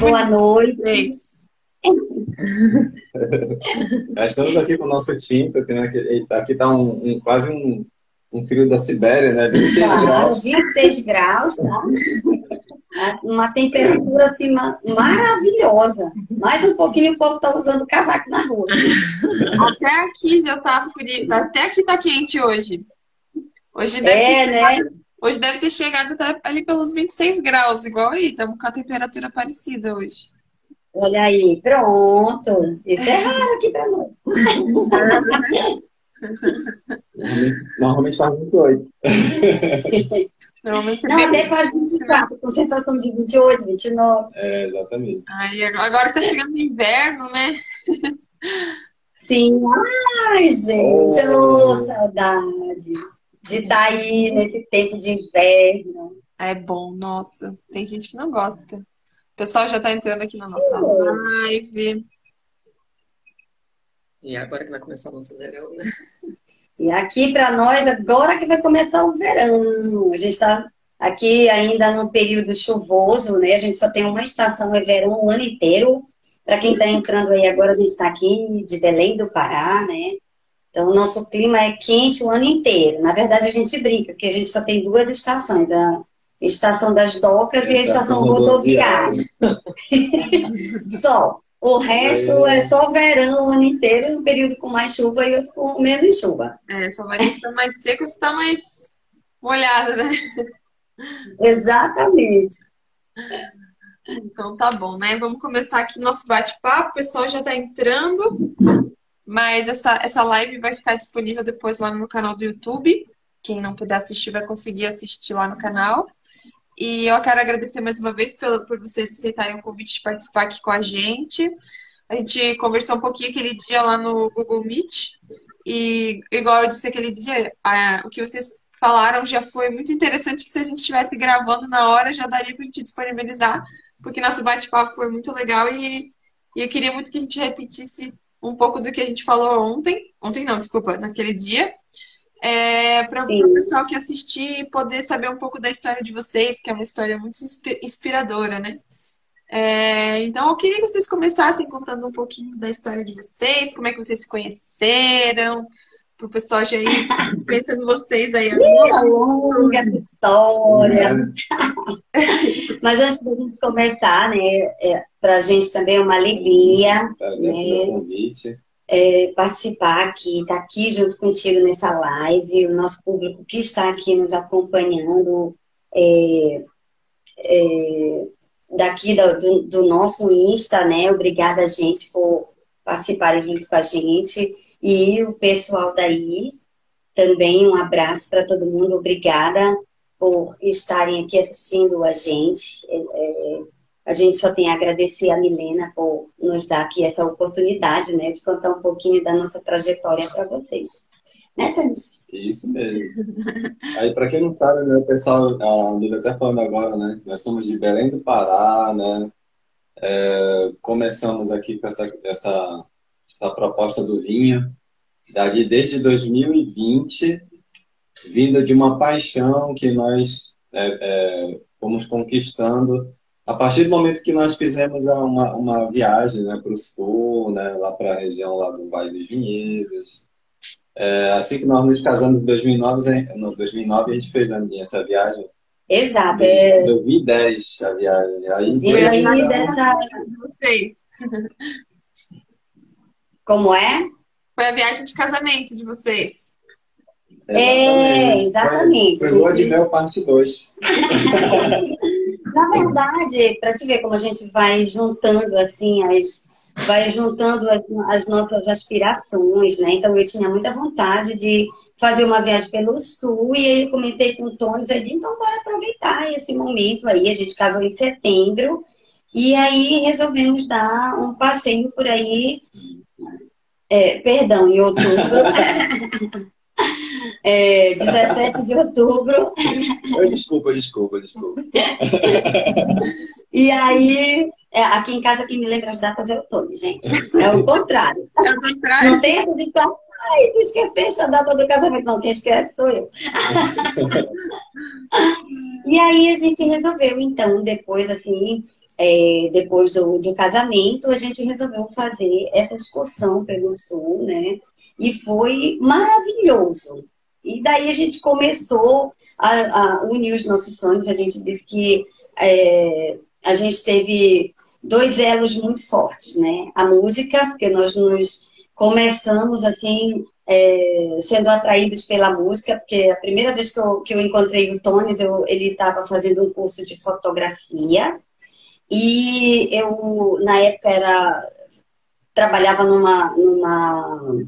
Boa noite. Já estamos aqui com o nosso tinto, aqui, aqui está um, um, quase um, um frio da Sibéria, né? 26 Tá, graus. 26 graus, tá? Uma temperatura assim ma- maravilhosa. Mais um pouquinho o povo está usando casaco na rua. Até aqui já tá frio. tá- Até aqui tá quente hoje. Hoje deve, É, né? Hoje deve ter chegado até ali pelos 26 graus, igual aí. Estamos com a temperatura parecida hoje. Olha aí, pronto. Isso é raro aqui para nós. Normalmente, normalmente faz 28. Normalmente é Não, até faz 24, com sensação de 28, 29. É, exatamente. Aí, agora tá chegando o inverno, né? Sim. Ai, gente, Oh. ô, saudade de estar aí nesse tempo de inverno. É bom, nossa. Tem gente que não gosta. O pessoal já tá entrando aqui na nossa live. E agora que vai começar o nosso verão, né? E aqui para nós, agora que vai começar o verão. A gente está aqui ainda no período chuvoso, né? A gente só tem uma estação, é verão o ano inteiro. Para quem está entrando aí agora, a gente está aqui de Belém do Pará, né? Então, o nosso clima é quente o ano inteiro. Na verdade, a gente brinca, porque a gente só tem duas estações, a estação das docas e a estação rodoviária. Só. O resto é só verão o ano inteiro, um período com mais chuva e outro com menos chuva. É, só vai estar mais seco se tá mais molhada, né? Exatamente. Então tá bom, né? Vamos começar aqui nosso bate-papo. O pessoal já tá entrando, mas essa, essa live vai ficar disponível depois lá no meu canal do YouTube. Quem não puder assistir vai conseguir assistir lá no canal. E eu quero agradecer mais uma vez pela, por vocês aceitarem o convite de participar aqui com a gente. A gente conversou um pouquinho aquele dia lá no Google Meet. E, igual eu disse aquele dia, a- o que vocês falaram já foi muito interessante que se a gente estivesse gravando na hora, já daria para a gente disponibilizar porque nosso bate-papo foi muito legal e, e eu queria muito que a gente repetisse um pouco do que a gente falou ontem. Ontem não, desculpa, naquele dia. É, para o pessoal que assistir poder saber um pouco da história de vocês, que é uma história muito inspi- inspiradora, né? É, então eu queria que vocês começassem contando um pouquinho da história de vocês, como é que vocês se conheceram, para o pessoal já ir pensando vocês aí. Uma longa história. Mas antes da gente começar, né, é, para a gente também é uma alegria Agradeço É. pelo convite. é, participar aqui, estar aqui junto contigo nessa live, o nosso público que está aqui nos acompanhando é, é, daqui do, do- do nosso Insta, né? Obrigada, gente, por participarem junto com a gente. E o pessoal daí, também um abraço para todo mundo, obrigada por estarem aqui assistindo a gente. É, é, a gente só tem a agradecer a Milena por nos dar aqui essa oportunidade, né, de contar um pouquinho da nossa trajetória para vocês. Né, Tanis? Isso mesmo. Aí, para quem não sabe, né, o pessoal, a Lívia até falando agora, né? Nós somos de Belém do Pará, né? É, começamos aqui com essa, essa, essa proposta do vinho, dali desde 2020, vinda de uma paixão que nós é, é, fomos conquistando a partir do momento que nós fizemos a- uma, uma viagem né, para o sul, né, lá para a região lá do Vale dos Vinhedos. É, assim que nós nos casamos em 2009, em no 2009 a gente fez né, essa viagem. Exato. É, 2010 a viagem. Aí e aí legal. dessa. De vocês. Como é? Foi a viagem de casamento de vocês. É, exatamente, Foi, foi Lua de. Mel parte 2. Na verdade, para te ver como a gente vai juntando assim as vai juntando as, as nossas aspirações, né? Então eu tinha muita vontade de fazer uma viagem pelo sul e aí eu comentei com o Tony, aí então bora aproveitar esse momento aí, a gente casou em setembro e aí resolvemos dar um passeio por aí, é, perdão, em outubro, é, 17 de outubro, Desculpa, desculpa, desculpa. E aí, é, aqui em casa quem me lembra as datas é o Tony, gente. É o contrário. É o contrário. Não tem essa de falar, ai, tu esqueceste a data do casamento. Não, quem esquece sou eu. e aí a gente resolveu, então, depois, assim, é, depois do, do casamento, a gente resolveu fazer essa excursão pelo sul, né? E foi maravilhoso. E daí a gente começou a, a unir os nossos sonhos. A gente disse que é, a gente teve dois elos muito fortes, né? A música, porque nós nos começamos assim é, sendo atraídos pela música, porque a primeira vez que eu, que eu encontrei o Tones, eu, ele estava fazendo um curso de fotografia e eu na época era trabalhava numa numa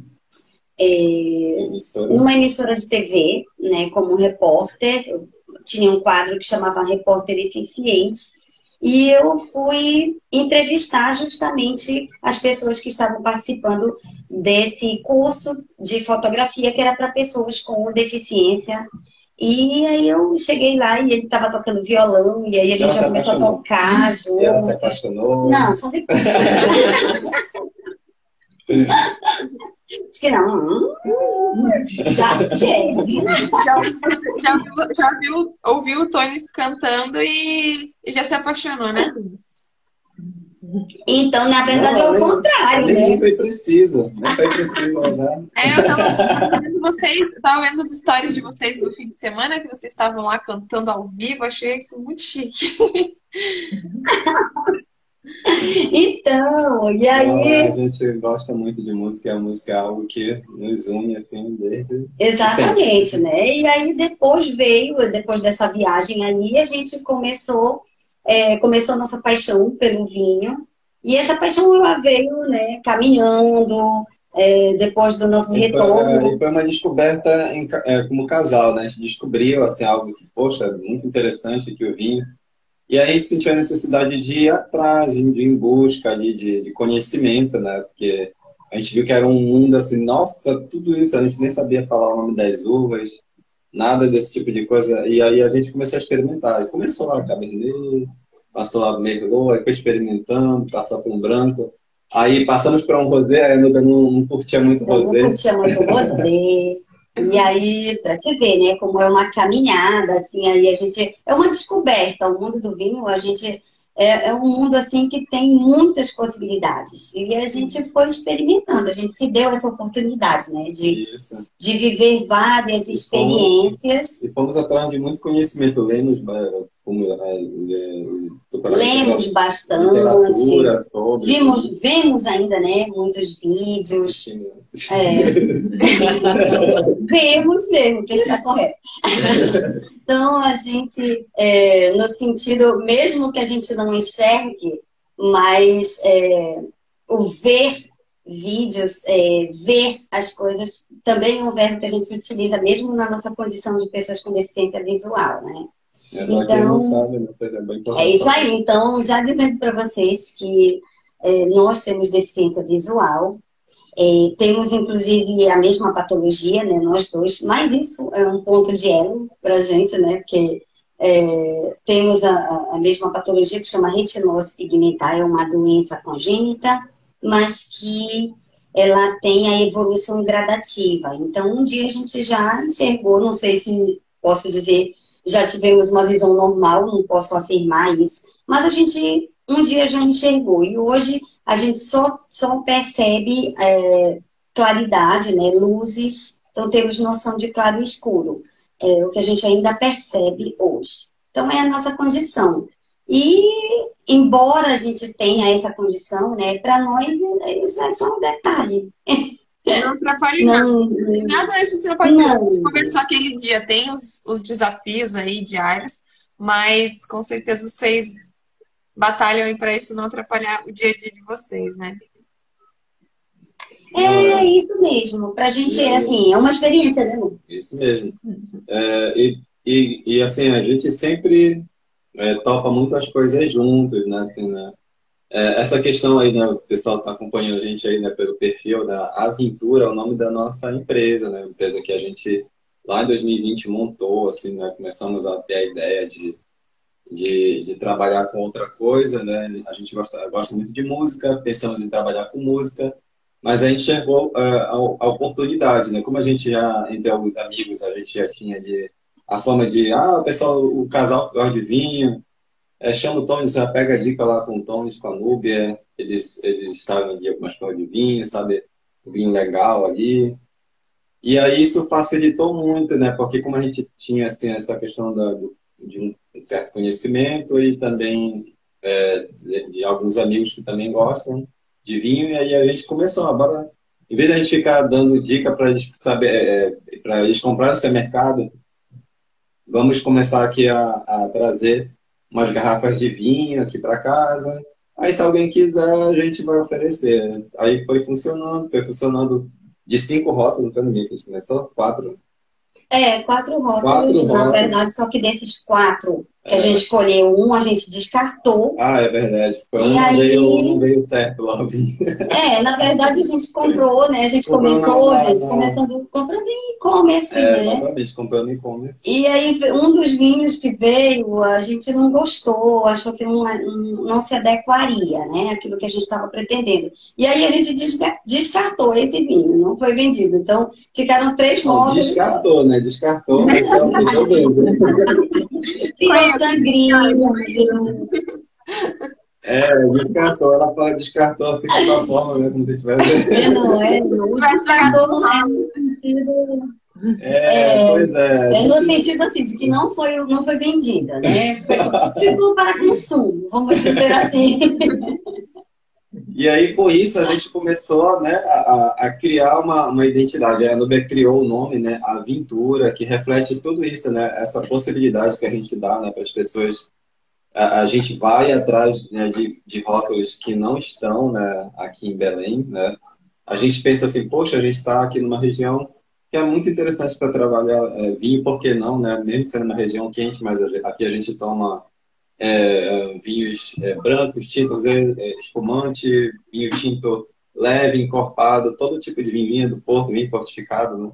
é, emissora. numa emissora de TV, né, como repórter. Eu tinha um quadro que chamava Repórter Eficiente e eu fui entrevistar justamente as pessoas que estavam participando desse curso de fotografia que era para pessoas com deficiência. E aí eu cheguei lá e ele estava tocando violão, e aí a gente já começou a tocar juntos. Ela se apaixonou? Não, só depois. Acho que não. Já quer. Já, já, viu, já viu, ouviu o Tony cantando e, e já se apaixonou, né, Então, na verdade, não, é o contrário, nem, né? Nem foi preciso. Nem foi preciso, né? É, eu tava vendo vocês, tava vendo as histórias de vocês do fim de semana, que vocês estavam lá cantando ao vivo, achei isso muito chique. Então, e aí. a gente gosta muito de música, a música é algo que nos une, assim, desde. Exatamente, sempre. né? E aí depois veio, depois dessa viagem aí, a gente começou, é, começou a nossa paixão pelo vinho. E essa paixão ela veio, né, caminhando, é, depois do nosso e retorno. Foi, e foi uma descoberta em, é, como casal, né? A gente descobriu, assim, algo que, poxa, muito interessante que o vinho e aí a gente sentiu a necessidade de ir atrás, de ir em busca ali de, de conhecimento, né? Porque a gente viu que era um mundo assim, nossa, tudo isso, a gente nem sabia falar o nome das uvas, nada desse tipo de coisa. E aí a gente começou a experimentar. E começou lá Cabernet, passou lá Merlot, aí foi experimentando, passou por um branco. Aí passamos para um rosé, a Anuda não, não curtia muito rosé. Não curtia muito rosé. E aí, para te ver, né, como é uma caminhada, assim, aí a gente. É uma descoberta. O mundo do vinho, a gente. É, é um mundo, assim, que tem muitas possibilidades. E a gente foi experimentando, a gente se deu essa oportunidade, né, de, de viver várias experiências. E fomos, e fomos atrás de muito conhecimento, lemos como é, é, lemos bastante, sobre... vimos, vemos ainda, né, muitos vídeos. É. vemos mesmo, que está correto. então, a gente, é, no sentido, mesmo que a gente não enxergue, mas é, o ver vídeos, é, ver as coisas, também é um verbo que a gente utiliza mesmo na nossa condição de pessoas com deficiência visual, né? Então, sabe, né? é, é isso aí. Então, já dizendo para vocês que é, nós temos deficiência visual, é, temos inclusive a mesma patologia, né, nós dois, mas isso é um ponto de elo para a gente, né, porque temos a, a, mesma patologia que chama retinose pigmentar, é uma doença congênita, mas que ela tem a evolução gradativa. Então, um dia a gente já enxergou, não sei se posso dizer já tivemos uma visão normal, não posso afirmar isso, mas a gente um dia já enxergou e hoje a gente só, só percebe é, claridade, né, luzes, então temos noção de claro e escuro, é o que a gente ainda percebe hoje. Então é a nossa condição. E embora a gente tenha essa condição, né, para nós isso é só um detalhe. Não atrapalhe não, nada. Nada a gente não pode não. conversar aquele dia. Tem os, os desafios aí diários, mas com certeza vocês batalham para isso não atrapalhar o dia a dia de vocês, né? É, é isso mesmo. Para a gente é assim, é uma experiência, né? Isso mesmo. É, e, e, e, assim, a gente sempre é, topa muitas coisas juntos, né? Assim, né? É, essa questão aí, né, o pessoal está acompanhando a gente aí né, pelo perfil da Aventura, é o nome da nossa empresa, né? Empresa que a gente lá em 2020 montou, assim, né? Começamos a ter a ideia de, de, de trabalhar com outra coisa, né? A gente gosta, gosta muito de música, pensamos em trabalhar com música, mas a gente uh, a, a, oportunidade, né? Como a gente já, entre alguns amigos, a gente já tinha de, a forma de, ah, o pessoal, o casal gosta de vinho, é, chama o você pega a dica lá com o Tony, com a Núbia, eles, eles sabem de algumas coisas de vinho, sabe? Vinho legal ali. E aí isso facilitou muito, né? Porque como a gente tinha assim, essa questão da, do, de um certo conhecimento e também é, de, de, alguns amigos que também gostam de vinho, e aí a gente começou, agora, em vez de a gente ficar dando dica para eles saber, é, é para eles comprarem no mercado, vamos começar aqui a, a trazer umas garrafas de vinho aqui para casa. Aí, se alguém quiser, a gente vai oferecer. Aí foi funcionando, foi funcionando de cinco rótulos, foi no a gente começou quatro. É, quatro rótulos, quatro na rótulos. verdade, só que desses quatro que é. a gente escolheu um, a gente descartou. Ah, é verdade. Foi um aí... veio, não veio certo logo. É, na verdade a gente comprou, né? A gente comprou começou, na, gente, começando comprando em e-commerce, é, né? Exatamente, comprando e-commerce. E aí um dos vinhos que veio, a gente não gostou, achou que não, não se adequaria, né? Aquilo que a gente estava pretendendo. E aí a gente descartou esse vinho, não foi vendido. Então, ficaram três móveis. Descartou, né? Descartou, mas sangria. É, descartou, ela fala descartou assim de uma forma, né? Como se tivesse. É, não, é, não. Descartou no sentido. É, é, pois é. É no sentido assim, de que não foi, não foi vendida, né? Ficou para consumo, vamos dizer assim. E aí, com isso, a gente começou né, a, a criar uma, uma identidade. A Nubia criou o nome, né, Aventura, que reflete tudo isso, né, essa possibilidade que a gente dá né, para as pessoas. A, a, gente vai atrás né, de, de rótulos que não estão né, aqui em Belém. Né? A gente pensa assim, poxa, a gente está aqui numa região que é muito interessante para trabalhar é, vinho, por que não, né? mesmo sendo uma região quente, mas aqui a gente toma é, vinhos é, brancos, tintos é, é, espumante, vinho tinto leve, encorpado, todo tipo de vinho, vinho do Porto, vinho fortificado, né?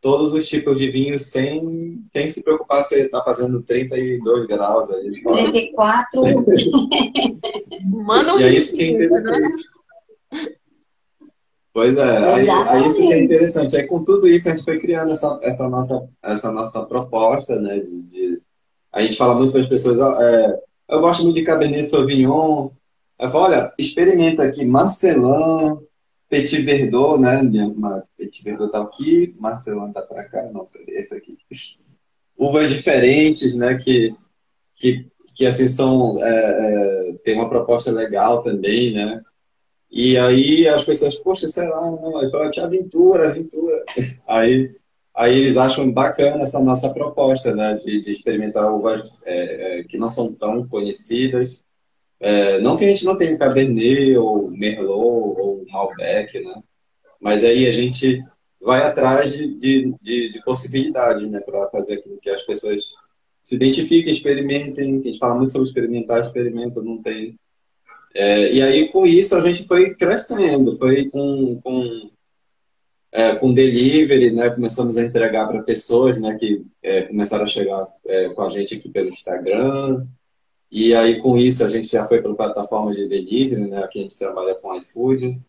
Todos os tipos de vinho sem, sem se preocupar se está fazendo 32 graus. Aí, 34. Manda um e é isso que é interessante. Pois é, aí, aí, isso que é interessante. Aí com tudo isso a gente foi criando essa, essa, nossa, essa nossa proposta, né, de, de a gente fala muito para as pessoas, é, eu gosto muito de Cabernet Sauvignon. Eu falo, olha, experimenta aqui Marcelin, Petit Verdot, né? Minha, Petit Verdot tá aqui, Marcelin tá para cá, não, esse aqui. Uvas diferentes, né? Que, que, que assim são, é, é, tem uma proposta legal também, né? E aí as pessoas, poxa, sei lá, não, eu falo, aventura, aventura. Aí aí eles acham bacana essa nossa proposta, né, de, de experimentar uvas é, é, que não são tão conhecidas. É, não que a gente não tenha Cabernet, ou Merlot, ou Malbec, né, mas aí a gente vai atrás de, de, de, de possibilidades, né, para fazer aquilo que as pessoas se identifiquem, experimentem, a gente fala muito sobre experimentar, experimenta, não tem... É, e aí, com isso, a gente foi crescendo, foi com, com é, com delivery, né, começamos a entregar para pessoas né, que é, começaram a chegar é, com a gente aqui pelo Instagram. E aí, com isso, a gente já foi para plataforma de delivery, né, aqui a gente trabalha com iFood.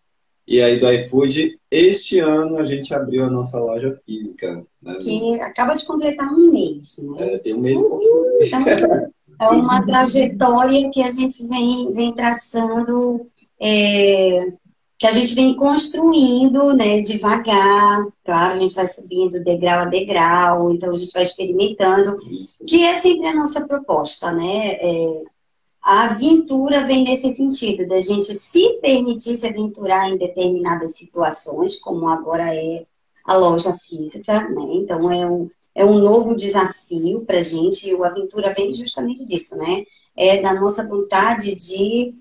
E aí, do iFood, este ano a gente abriu a nossa loja física. Né? Que acaba de completar um mês, né? É, tem um mês pouquinho. Então, é uma trajetória que a gente vem, vem traçando é, que a gente vem construindo, né, devagar, claro, a gente vai subindo degrau a degrau, então a gente vai experimentando, Isso. que é sempre a nossa proposta, né, é, a aventura vem nesse sentido, da gente se permitir se aventurar em determinadas situações, como agora é a loja física, né, então é um, é um novo desafio para a gente, e o Aventura vem justamente disso, né, é da nossa vontade de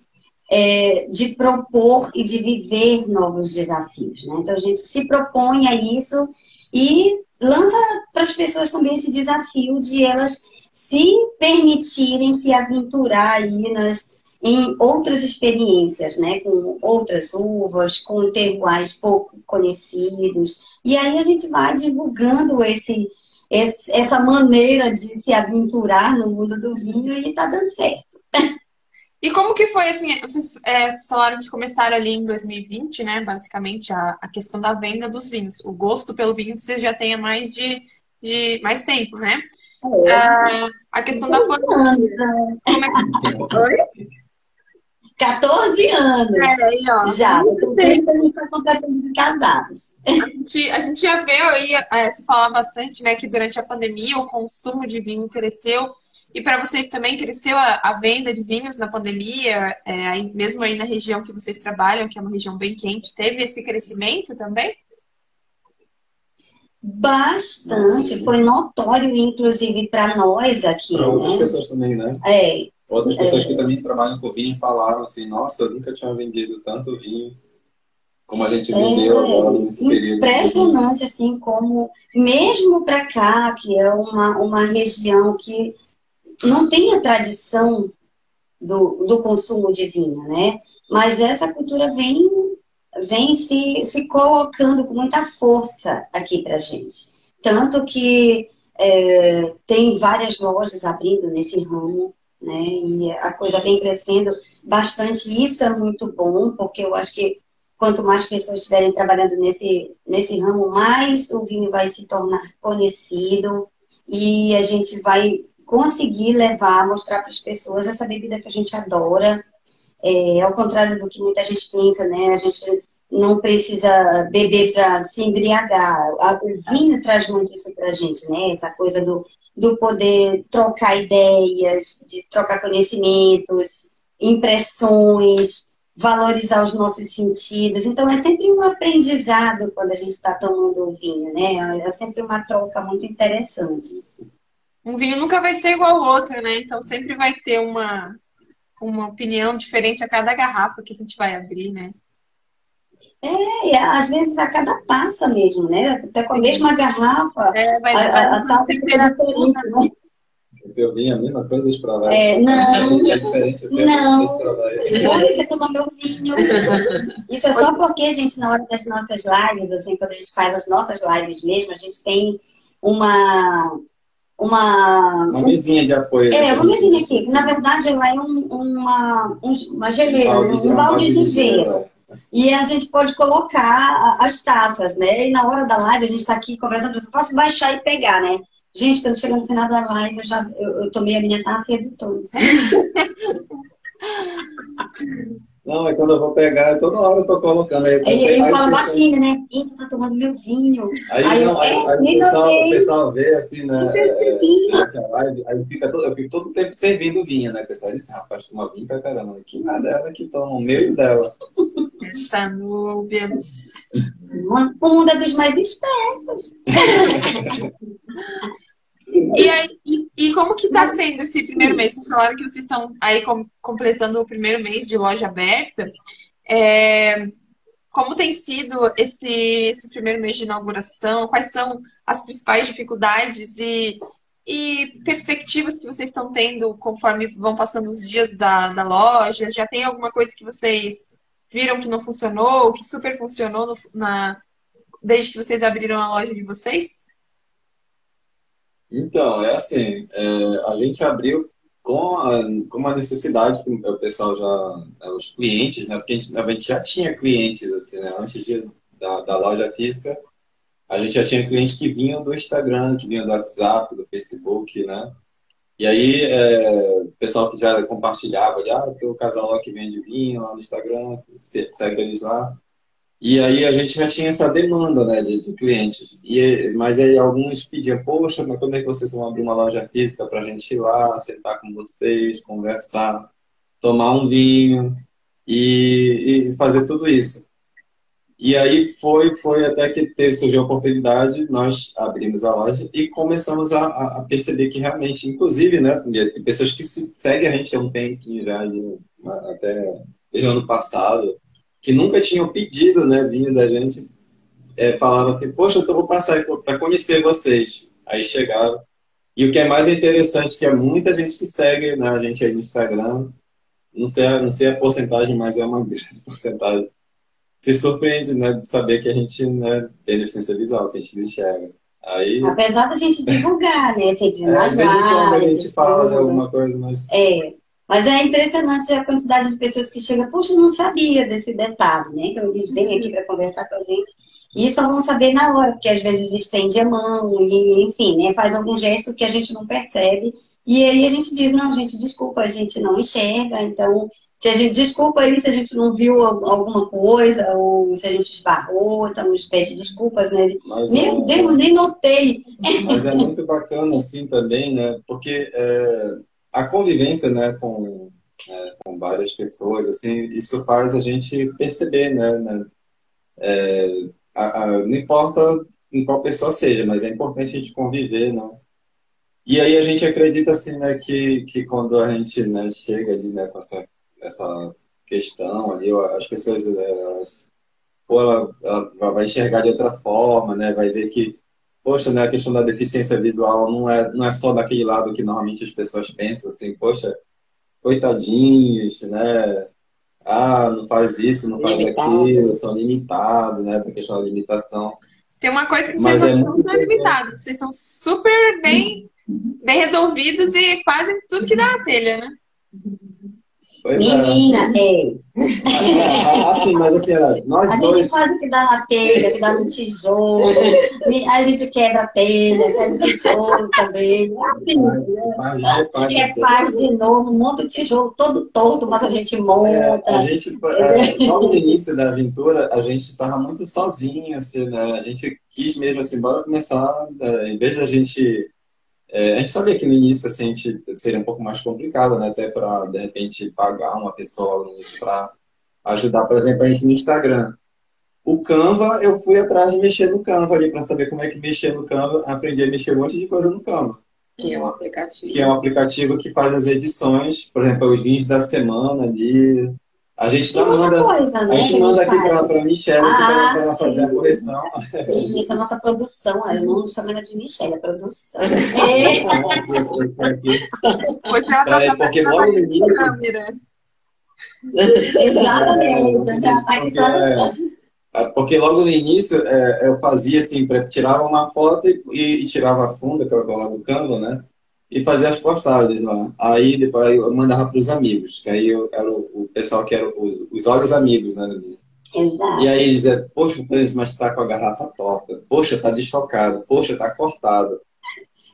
é, de propor e de viver novos desafios. Né? Então, a gente se propõe a isso e lança para as pessoas também esse desafio de elas se permitirem se aventurar aí nas, em outras experiências, né? com outras uvas, com terroirs pouco conhecidos. E aí a gente vai divulgando esse, esse essa maneira de se aventurar no mundo do vinho e está dando certo. E como que foi, assim, vocês, é, vocês, falaram que começaram ali em 2020, né, basicamente, a, a, questão da venda dos vinhos. O gosto pelo vinho vocês já têm há mais de, de mais tempo, né? é. a, a questão da pandemia. Como é que... Oi? 14 anos. É, aí, ó. Já. Muito tempo a gente está completamente casados. A gente, a gente já vê aí, é, se falar bastante, né, que durante a pandemia o consumo de vinho cresceu. E para vocês também cresceu a, a, venda de vinhos na pandemia, é, aí, mesmo aí na região que vocês trabalham, que é uma região bem quente, teve esse crescimento também? Bastante, foi notório, inclusive, para nós aqui. Para outras né? pessoas também, né? É, Outras pessoas é. que também trabalham com vinho falaram assim, nossa, eu nunca tinha vendido tanto vinho como a gente vendeu é, agora nesse período. Impressionante, assim, como mesmo para cá, que é uma, uma região que não tem a tradição do, do consumo de vinho, né? Mas essa cultura vem, vem se, se colocando com muita força aqui para gente. Tanto que é, tem várias lojas abrindo nesse ramo, né? E a coisa vem crescendo bastante. Isso é muito bom, porque eu acho que quanto mais pessoas estiverem trabalhando nesse, nesse ramo, mais o vinho vai se tornar conhecido e a gente vai conseguir levar, mostrar para as pessoas essa bebida que a gente adora. É, ao contrário do que muita gente pensa, né? A gente não precisa beber para se embriagar. O vinho traz muito isso para a gente, né? Essa coisa do, do poder trocar ideias, de trocar conhecimentos, impressões, valorizar os nossos sentidos. Então, é sempre um aprendizado quando a gente está tomando o vinho, né? É sempre uma troca muito interessante. Um vinho nunca vai ser igual ao outro, né? Então, sempre vai ter uma, uma opinião diferente a cada garrafa que a gente vai abrir, né? É, e às vezes a cada taça mesmo, né? Até com a mesma garrafa, é, vai, a, a, a taça fica diferente, né? O teu vinho é a mesma coisa de provar? É, não. É diferente não. Olha, tomar meu vinho. Isso é só porque, gente, na hora das nossas lives, assim, quando a gente faz as nossas lives mesmo, a gente tem uma uma. Uma mesinha de apoio. É, uma mesinha aqui. Na verdade, ela é um, uma, um, uma geleira, um balde, um balde de gelo. E a gente pode colocar as taças, né? E na hora da live, a gente está aqui conversando, eu posso baixar e pegar, né? Gente, quando chega no final da live, eu, já, eu, eu tomei a minha taça e a de todos. Não, é quando eu vou pegar, toda hora eu tô colocando. Aí, ele fala baixinho, né? E tu tá tomando meu vinho. Aí, aí, não, eu, aí, é, aí o, pessoal, o pessoal vê assim, né? É, aí, aí fica todo, eu fico todo o tempo servindo vinho, né? O pessoal diz, rapaz, toma vinho pra caramba. Que nada, ela que toma o meio dela. Essa núbia. Mundo é dos mais espertos. E, aí, e, e, como que está sendo esse primeiro mês? Vocês falaram que vocês estão aí com, completando o primeiro mês de loja aberta. É, como tem sido esse, esse primeiro mês de inauguração? Quais são as principais dificuldades e, e perspectivas que vocês estão tendo conforme vão passando os dias da, da loja? Já tem alguma coisa que vocês viram que não funcionou, que super funcionou no, na, desde que vocês abriram a loja de vocês? Então, é assim, é, a gente abriu com a, com uma necessidade que o pessoal já, é, os clientes, né, porque a gente, a gente já tinha clientes, assim, né, antes de, da, da loja física, a gente já tinha clientes que vinham do Instagram, que vinham do WhatsApp, do Facebook, né, e aí, é, o pessoal que já compartilhava, ah, tem o casal lá que vende vinho lá no Instagram, segue eles lá. E aí a gente já tinha essa demanda né, de, de clientes. E, mas aí alguns pediam, poxa, mas quando é que vocês vão abrir uma loja física para a gente ir lá, sentar com vocês, conversar, tomar um vinho e, e fazer tudo isso. E aí foi, foi até que teve, surgiu a oportunidade, nós abrimos a loja e começamos a, a perceber que realmente, inclusive, né, tem pessoas que se, seguem a gente há um tempinho já, até desde o ano passado, que nunca tinham pedido, né, vinho da gente, é, falavam assim, poxa, eu vou passar para conhecer vocês. Aí chegaram. E o que é mais interessante, que é muita gente que segue né, a gente aí no Instagram, não sei, não sei a porcentagem, mas é uma grande porcentagem, se surpreende né, de saber que a gente né, tem deficiência visual, que a gente não enxerga. Aí, Apesar da gente divulgar, né? Sempre é, nas lives. a gente fala de alguma coisa, mas... É, mas é impressionante a quantidade de pessoas que chegam, poxa, não sabia desse detalhe, né? Então eles vêm aqui para conversar com a gente. E só vão saber na hora, porque às vezes estende a mão, e enfim, né, faz algum gesto que a gente não percebe. E aí a gente diz, não, gente, desculpa, a gente não enxerga, então se a gente desculpa aí se a gente não viu alguma coisa, ou se a gente esbarrou, então nos pede desculpas, né? Mas, Meu é, Deus, nem notei. Mas é muito bacana, assim, também, né? Porque é, a convivência, né, com, é, com várias pessoas, assim, isso faz a gente perceber, né? né é, a, a, não importa em qual pessoa seja, mas é importante a gente conviver, né? E aí a gente acredita, assim, né, que, que quando a gente né, chega ali, né, com essa essa questão ali, as pessoas, elas, ou ela, ela vai enxergar de outra forma, né? Vai ver que, poxa, né, a questão da deficiência visual não é, não é só daquele lado que normalmente as pessoas pensam, assim, poxa, coitadinhos, né? Ah, não faz isso, não faz Limitado. aquilo, são limitados, né? Da questão da limitação. Tem uma coisa que vocês é não são limitados, vocês são super bem, bem resolvidos e fazem tudo que dá na telha, né? Pois Menina, é. é. Assim, mas assim, nós a dois... gente faz o que dá na telha, que dá no tijolo. A gente quebra a telha, quebra o tijolo também. Assim, e é faz de novo, monta o tijolo todo torto, mas a gente monta. É, a gente, é, logo no início da aventura, a gente estava muito sozinho, assim, né? A gente quis mesmo assim, bora começar, né? em vez da gente é, a gente sabia que no início assim, a gente seria um pouco mais complicado, né? Até para, de repente, pagar uma pessoa para ajudar, por exemplo, a gente no Instagram. O Canva, eu fui atrás de mexer no Canva ali para saber como é que mexer no Canva. Aprendi a mexer um monte de coisa no Canva. Que é um aplicativo. Que é um aplicativo que faz as edições, por exemplo, os vídeos da semana ali, a gente tá manda, coisa, né, a gente manda aqui para a Michelle ah, para ela fazer a correção. Isso, a nossa produção. Eu não chamo ela de Michelle, é produção. É. Tá é, porque logo no início... Exatamente, já tá aqui é, porque logo no início é, eu fazia assim, tirava uma foto e, e, tirava a funda, que era lá do Canva, né? E fazer as postagens lá. Aí depois eu mandava para os amigos, que aí eu era o, o pessoal que era os, os olhos amigos, né? Exato. E aí dizia, poxa, mas está com a garrafa torta, poxa, tá desfocado, poxa, tá cortado.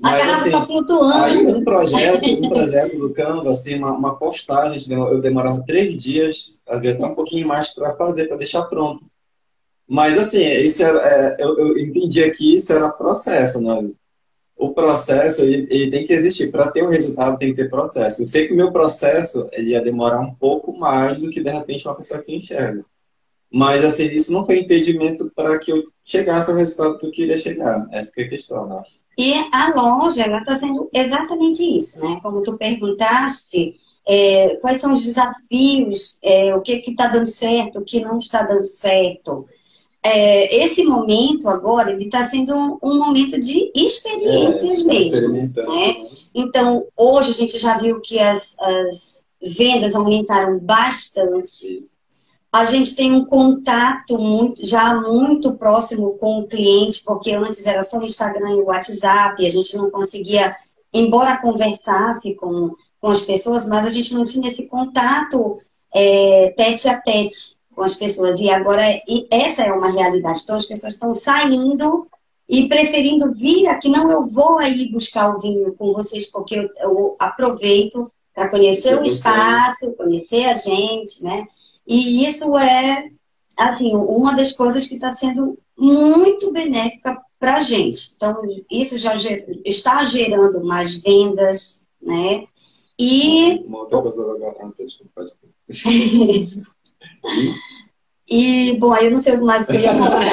Mas, a garrafa assim, tá flutuando. Aí um projeto, um projeto do Canva, assim, uma, uma postagem, eu demorava três dias, havia até um pouquinho mais para fazer, para deixar pronto. Mas assim, isso era, é, eu, eu entendi que isso era processo, né? O processo ele, ele tem que existir. Para ter um resultado, tem que ter processo. Eu sei que o meu processo ele ia demorar um pouco mais do que, de repente, uma pessoa que enxerga. Mas, assim, isso não foi impedimento para que eu chegasse ao resultado que eu queria chegar. Essa é a questão, né? E a loja, ela está sendo exatamente isso, né? Como tu perguntaste, é, quais são os desafios, é, o que está dando certo, o que não está dando certo é, esse momento agora, ele está sendo um, um, momento de experiências é, mesmo. Né? Então, hoje a gente já viu que as, as vendas aumentaram bastante. A gente tem um contato muito, já muito próximo com o cliente, porque antes era só o Instagram e o WhatsApp, a gente não conseguia, embora conversasse com, com as pessoas, mas a gente não tinha esse contato é, tete a tete com as pessoas. E agora, e essa é uma realidade. Então, as pessoas estão saindo e preferindo vir aqui. Não, eu vou aí buscar o vinho com vocês, porque eu, eu aproveito para conhecer o espaço, conhecer a gente, né? E isso é, assim, uma das coisas que está sendo muito benéfica para a gente. Então, isso já ger está gerando mais vendas, né? E... Uma outra coisa da garganta, pode... E, bom, aí eu não sei mais o que eu ia falar.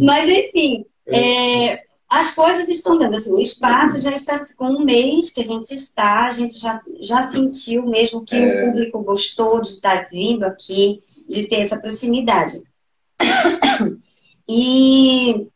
Mas, enfim, é, as coisas estão dando. Assim, o espaço já está com um mês que a gente está, a gente já, já sentiu mesmo que é. o público gostou de estar vindo aqui, de ter essa proximidade. E.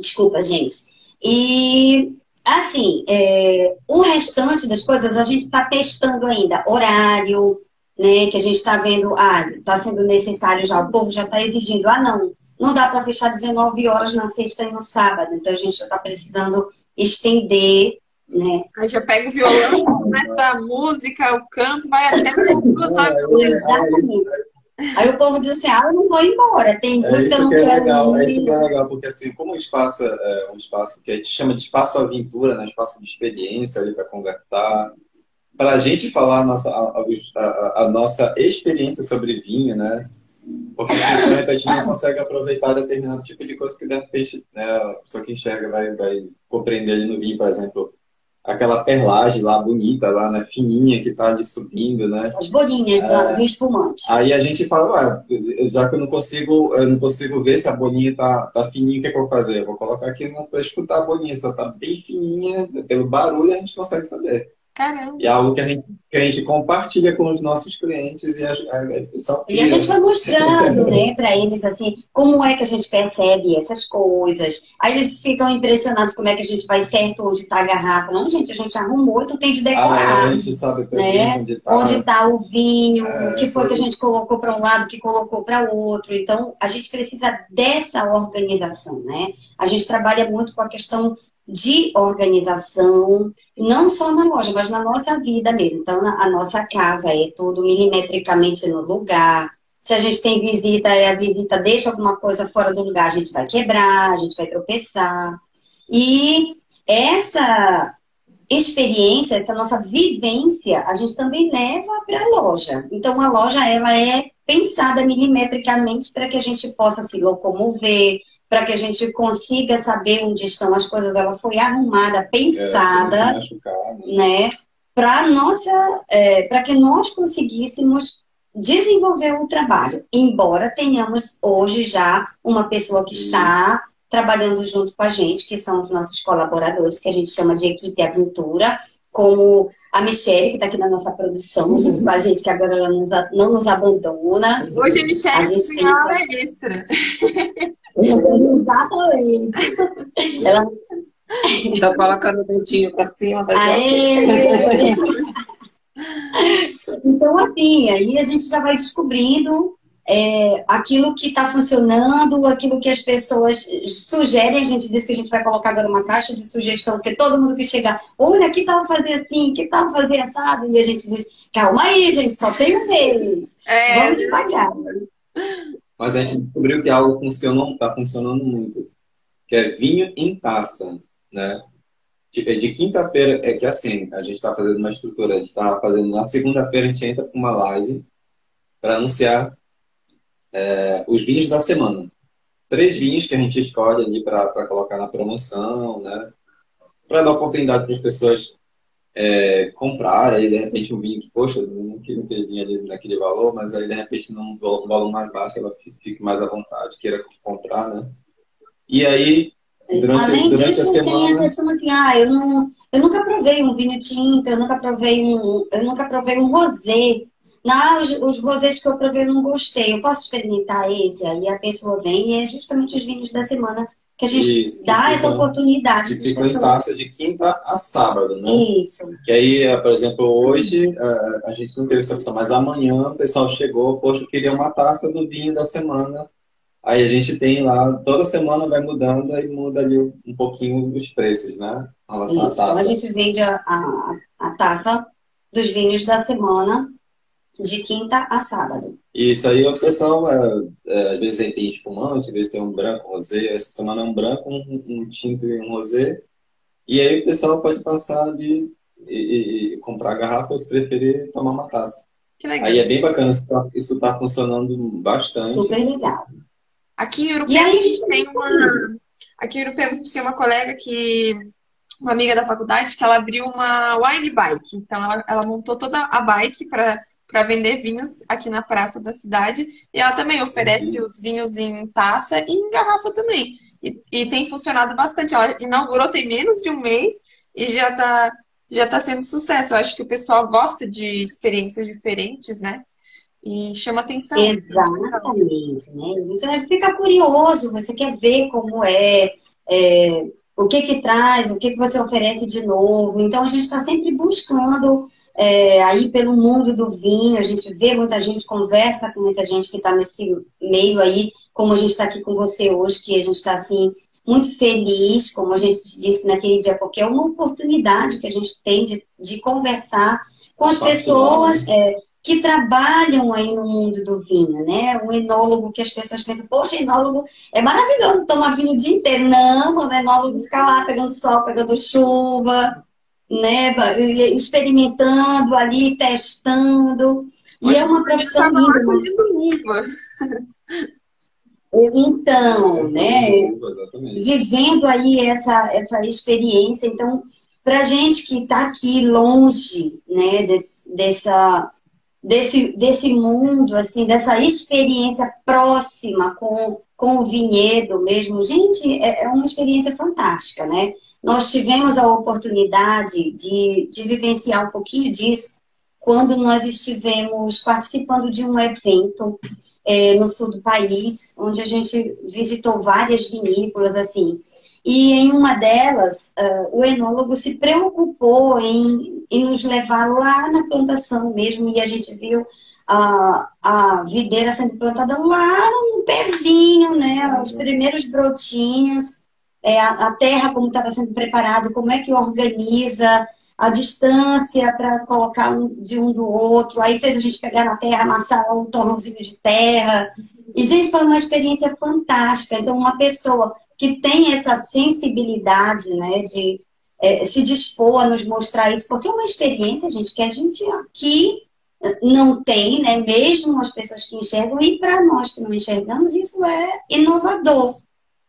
Desculpa, gente. E Assim, é, o restante das coisas a gente está testando ainda. Horário, né? Que a gente está vendo, ah, está sendo necessário já, o povo já está exigindo, ah, não, não dá para fechar 19 horas na sexta e no sábado. Então a gente já está precisando estender, né? Aí já pega o violão, começa a música, o canto, vai até da Exatamente. Aí o povo diz assim, ah, eu não vou embora, tem É música, eu isso não que é quero legal, é isso que é legal, porque assim, como o espaço é um espaço que a gente chama de espaço aventura, né? espaço de experiência ali para conversar, para a gente falar a nossa, a, a- a nossa experiência sobre vinho, né? Porque de repente não consegue aproveitar determinado tipo de coisa que de repente né, a pessoa que enxerga vai, vai compreender ali no vinho, por exemplo, aquela perlagem lá bonita, lá, né, fininha que tá ali subindo, né? As bolinhas É. da- do espumante. Aí a gente fala, já que eu não consigo, eu não consigo ver se a bolinha tá, tá fininha, o que, é que eu vou fazer? Eu vou colocar aqui para escutar a bolinha. Se ela tá bem fininha, pelo barulho a gente consegue saber. Caramba. E é algo que a gente, que a gente compartilha com os nossos clientes e a, a, a, E a gente vai mostrando, né, para eles, assim, como é que a gente percebe essas coisas. Aí eles ficam impressionados como é que a gente vai certo onde está a garrafa. Não, gente, a gente arrumou, tu tem de Ah, decorar. a gente sabe também Né? onde tá. Onde está o vinho, É, o que foi que a foi. gente colocou para um lado, o que colocou para o outro. Então, a gente precisa dessa organização, né? A gente trabalha muito com a questão de organização, não só na loja, mas na nossa vida mesmo. Então, a nossa casa é tudo milimetricamente no lugar. Se a gente tem visita e a visita deixa alguma coisa fora do lugar, a gente vai quebrar, a gente vai tropeçar. E essa experiência, essa nossa vivência, a gente também leva para a loja. Então, a loja ela é pensada milimetricamente para que a gente possa se locomover, para que a gente consiga saber onde estão as coisas. Ela foi arrumada, É, pensada, machucar, né? né, para nossa, para que nós conseguíssemos desenvolver o trabalho, embora tenhamos hoje já uma pessoa que está trabalhando junto com a gente, que são os nossos colaboradores, que a gente chama de equipe aventura, como a Michelle, que está aqui na nossa produção, junto com a gente, que agora ela nos não nos abandona. Hoje a A Michelle gente tem a hora extra. Exatamente. Ela Tô colocando o dedinho pra cima. Tá Aê! Então, assim, aí a gente já vai descobrindo é, aquilo que está funcionando, aquilo que as pessoas sugerem. A gente disse que a gente vai colocar agora uma caixa de sugestão, porque todo mundo que chegar, olha, que tal fazer assim, que tal fazer assado? E a gente diz, calma aí, gente, só tem um vez. É, Vamos devagar. Mas a gente descobriu que algo funcionou, tá funcionando muito, que é vinho em taça, né? De, de quinta-feira, é que assim, a gente está fazendo uma estrutura, a gente estava fazendo, na segunda-feira a gente entra com uma live para anunciar é, os vinhos da semana. Três vinhos que a gente escolhe ali para colocar na promoção, né? Para dar oportunidade para as pessoas é, comprarem, aí de repente um vinho que, poxa, não queria ter vinho ali naquele valor, mas aí de repente num val- um valor mais baixo ela fi- fique mais à vontade, queira comprar, né? E aí, durante, Além durante disso, a tem a semana. questão assim, ah, eu, não, eu nunca provei um vinho tinto, eu nunca provei um, eu nunca provei um rosé. Não, os, os rosés que eu provei eu não gostei. Eu posso experimentar esse? Aí a pessoa vem e é justamente os vinhos da semana que a gente Isso, dá essa oportunidade pessoas. taça de quinta a sábado, né? Isso. Que aí, eh, por exemplo, hoje eh, a gente não teve essa opção, mas amanhã o pessoal chegou, poxa, eu queria uma taça do vinho da semana. Aí a gente tem lá, toda semana vai mudando e muda ali um pouquinho os preços, né? Isso. Então a gente vende a, a, a taça dos vinhos da semana de quinta a sábado. Isso aí o pessoal, é, é, às vezes tem espumante, às vezes tem um branco, um rosé. Essa semana é um branco, um, um tinto e um rosé. E aí o pessoal pode passar de e, e- e comprar garrafa, ou se preferir tomar uma taça. que legal. Aí é bem bacana, isso tá, isso tá funcionando bastante. Super legal. Aqui em E Urupema aí a gente tem uma. Aqui em Urupema a gente tem uma colega que. Uma amiga da faculdade que ela abriu uma wine bike. Então ela, ela montou toda a bike para para vender vinhos aqui na praça da cidade. E ela também oferece os vinhos em taça e em garrafa também. E, e tem funcionado bastante. Ela inaugurou tem menos de um mês e já tá, já tá sendo sucesso. Eu acho que o pessoal gosta de experiências diferentes, né? E chama atenção. Exatamente, né? A gente vai ficar curioso, você quer ver como é, é, o que que traz, o que que você oferece de novo. Então a gente está sempre buscando é, aí pelo mundo do vinho, a gente vê muita gente, conversa com muita gente que está nesse meio aí, como a gente está aqui com você hoje, que a gente está assim muito feliz, como a gente te disse naquele dia, porque é uma oportunidade que a gente tem de, de conversar com as Partilhar, pessoas, é, que trabalham aí no mundo do vinho, né? Um enólogo que as pessoas pensam, poxa, enólogo é maravilhoso tomar vinho o dia inteiro. Não, o enólogo fica lá pegando sol, pegando chuva, né? Experimentando ali, testando. E é uma profissão linda. Então, né? Vivendo aí essa, essa experiência. Então, para gente que está aqui longe, né, dessa desse, desse mundo, assim, dessa experiência próxima com, com o vinhedo mesmo. Gente, é, é uma experiência fantástica, né? Nós tivemos a oportunidade de, de vivenciar um pouquinho disso quando nós estivemos participando de um evento é, no sul do país, onde a gente visitou várias vinícolas, assim. E em uma delas, uh, o enólogo se preocupou em, em nos levar lá na plantação mesmo, e a gente viu a, a videira sendo plantada lá no pezinho, né? Os primeiros brotinhos, é, a, a terra como estava sendo preparada, como é que organiza a distância para colocar um, de um do outro. Aí fez a gente pegar na terra, amassar um torrãozinho de terra. E, gente, foi uma experiência fantástica. Então, uma pessoa que tem essa sensibilidade, né, de é, se dispor a nos mostrar isso, porque é uma experiência, gente, que a gente aqui não tem, né, mesmo as pessoas que enxergam, e para nós que não enxergamos, isso é inovador,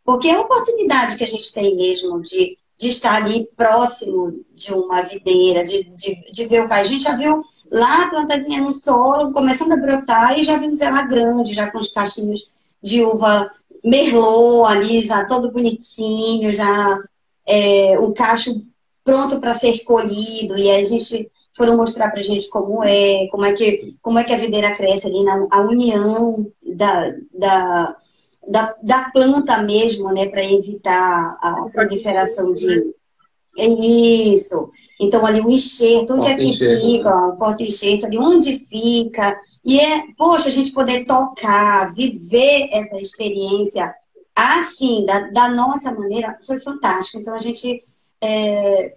porque é a oportunidade que a gente tem mesmo de, de estar ali próximo de uma videira, de, de, de ver o pai. A gente já viu lá a plantazinha no solo, começando a brotar, e já vimos ela grande, já com os cachinhos de uva merlot ali, já todo bonitinho, já é, o cacho pronto para ser colhido, e aí a gente foram mostrar para a gente como é, como é que, como é que a videira cresce ali, na, a união da, da, da, da planta mesmo, né, para evitar a proliferação de... É isso. Então, ali o enxerto, onde é que fica, né? o porta-enxerto, ali onde fica, e é, poxa, a gente poder tocar, viver essa experiência assim, da, da nossa maneira, foi fantástico. Então a gente é,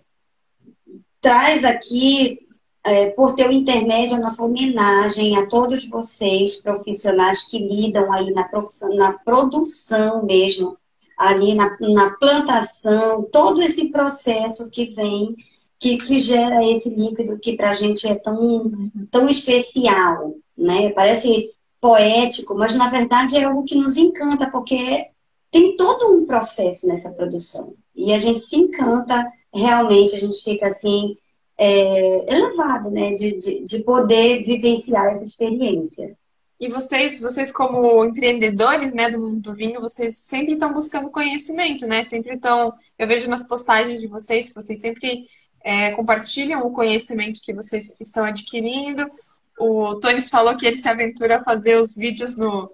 traz aqui, é, por teu intermédio, a nossa homenagem a todos vocês, profissionais que lidam aí na, na produção mesmo, ali na, na plantação, todo esse processo que vem que, que, gera esse líquido que para a gente é tão, tão especial né? Parece poético, mas na verdade é algo que nos encanta, porque tem todo um processo nessa produção. E a gente se encanta, realmente, a gente fica assim, é, elevado, né? De, de, de poder vivenciar essa experiência. E vocês, vocês como empreendedores, né, do mundo do vinho, vocês sempre estão buscando conhecimento, né? Sempre estão, eu vejo nas postagens de vocês que vocês sempre é, compartilham o conhecimento que vocês estão adquirindo o Tonis falou que ele se aventura a fazer os vídeos no,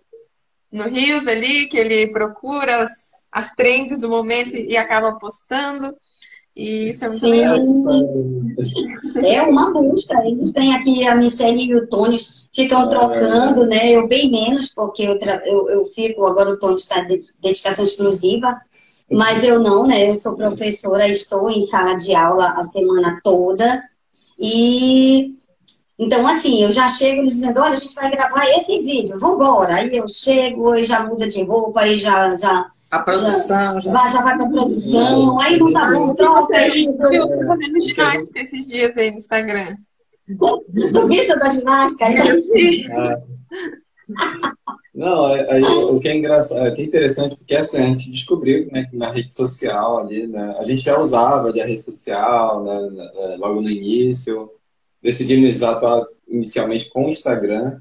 no Rios ali, que ele procura as, as trends do momento e acaba postando. E isso é muito legal. É uma busca. Eles têm aqui a Michelle e o Tony ficam ah, trocando, né? Eu bem menos, porque eu, eu, eu fico, agora o Tony está de dedicação exclusiva, mas eu não, né? Eu sou professora, estou em sala de aula a semana toda. E então, assim, eu já chego dizendo, olha, a gente vai gravar esse vídeo, vamos embora. Aí eu chego e já muda de roupa, aí já... já a produção já, já. Vai, já vai pra produção, aí não tá bom, troca aí. Eu vi você fazendo ginástica esses dias aí no Instagram. Tu viu da ginástica? Aí? É. Não, aí, o que é engraçado, o que é interessante, porque assim, a gente descobriu né, que na rede social ali, né, a gente já usava a rede social, né, logo no início, decidimos atuar inicialmente com o Instagram,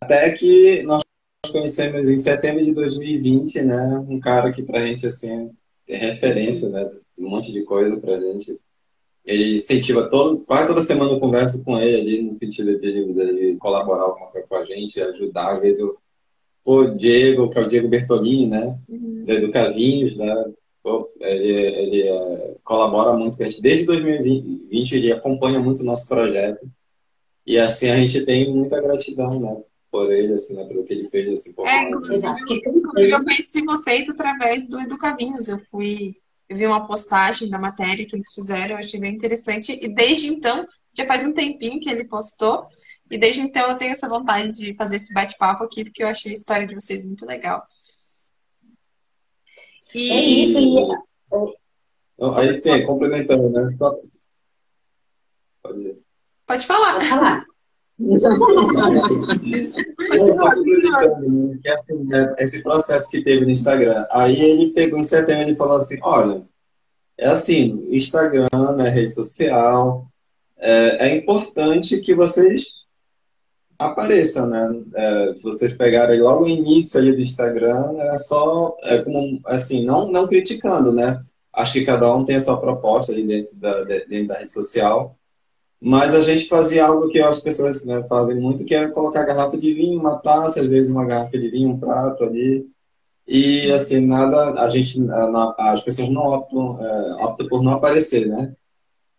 até que nós conhecemos em setembro de 2020, né, um cara que pra gente, assim, é referência, né, um monte de coisa pra gente. Ele incentiva todo, quase toda semana eu converso com ele ali, no sentido de, de colaborar alguma coisa com a gente, ajudar, às vezes eu o Diego, que é o Diego Bertolini, né? Uhum. Da Educavinhos, né? Ele, ele é, colabora muito com a gente. Desde 2020 ele acompanha muito o nosso projeto. E assim a gente tem muita gratidão, né? Por ele, assim, né? Pelo que ele fez, assim, por é, inclusive, inclusive, eu conheci vocês através do Educavinhos. Eu fui... eu vi uma postagem da matéria que eles fizeram, eu achei bem interessante. E desde então, já faz um tempinho que ele postou, e desde então eu tenho essa vontade de fazer esse bate-papo aqui, porque eu achei a história de vocês muito legal. E... É isso, e... Aí sim, complementando, né? Pode, Pode falar. Pode falar. que assim, né, esse processo que teve no Instagram. Aí ele pegou em setembro e falou assim, olha, é assim, Instagram, né, rede social, é, é importante que vocês apareçam, né? É, se vocês pegarem logo o início ali do Instagram, era só, é, como, assim, não, não criticando, né? Acho que cada um tem a sua proposta ali dentro da, dentro da rede social, mas a gente fazia algo que as pessoas né, fazem muito, que é colocar garrafa de vinho, uma taça, às vezes uma garrafa de vinho, um prato ali. E assim, nada, a gente, as pessoas não optam, é, optam por não aparecer, né?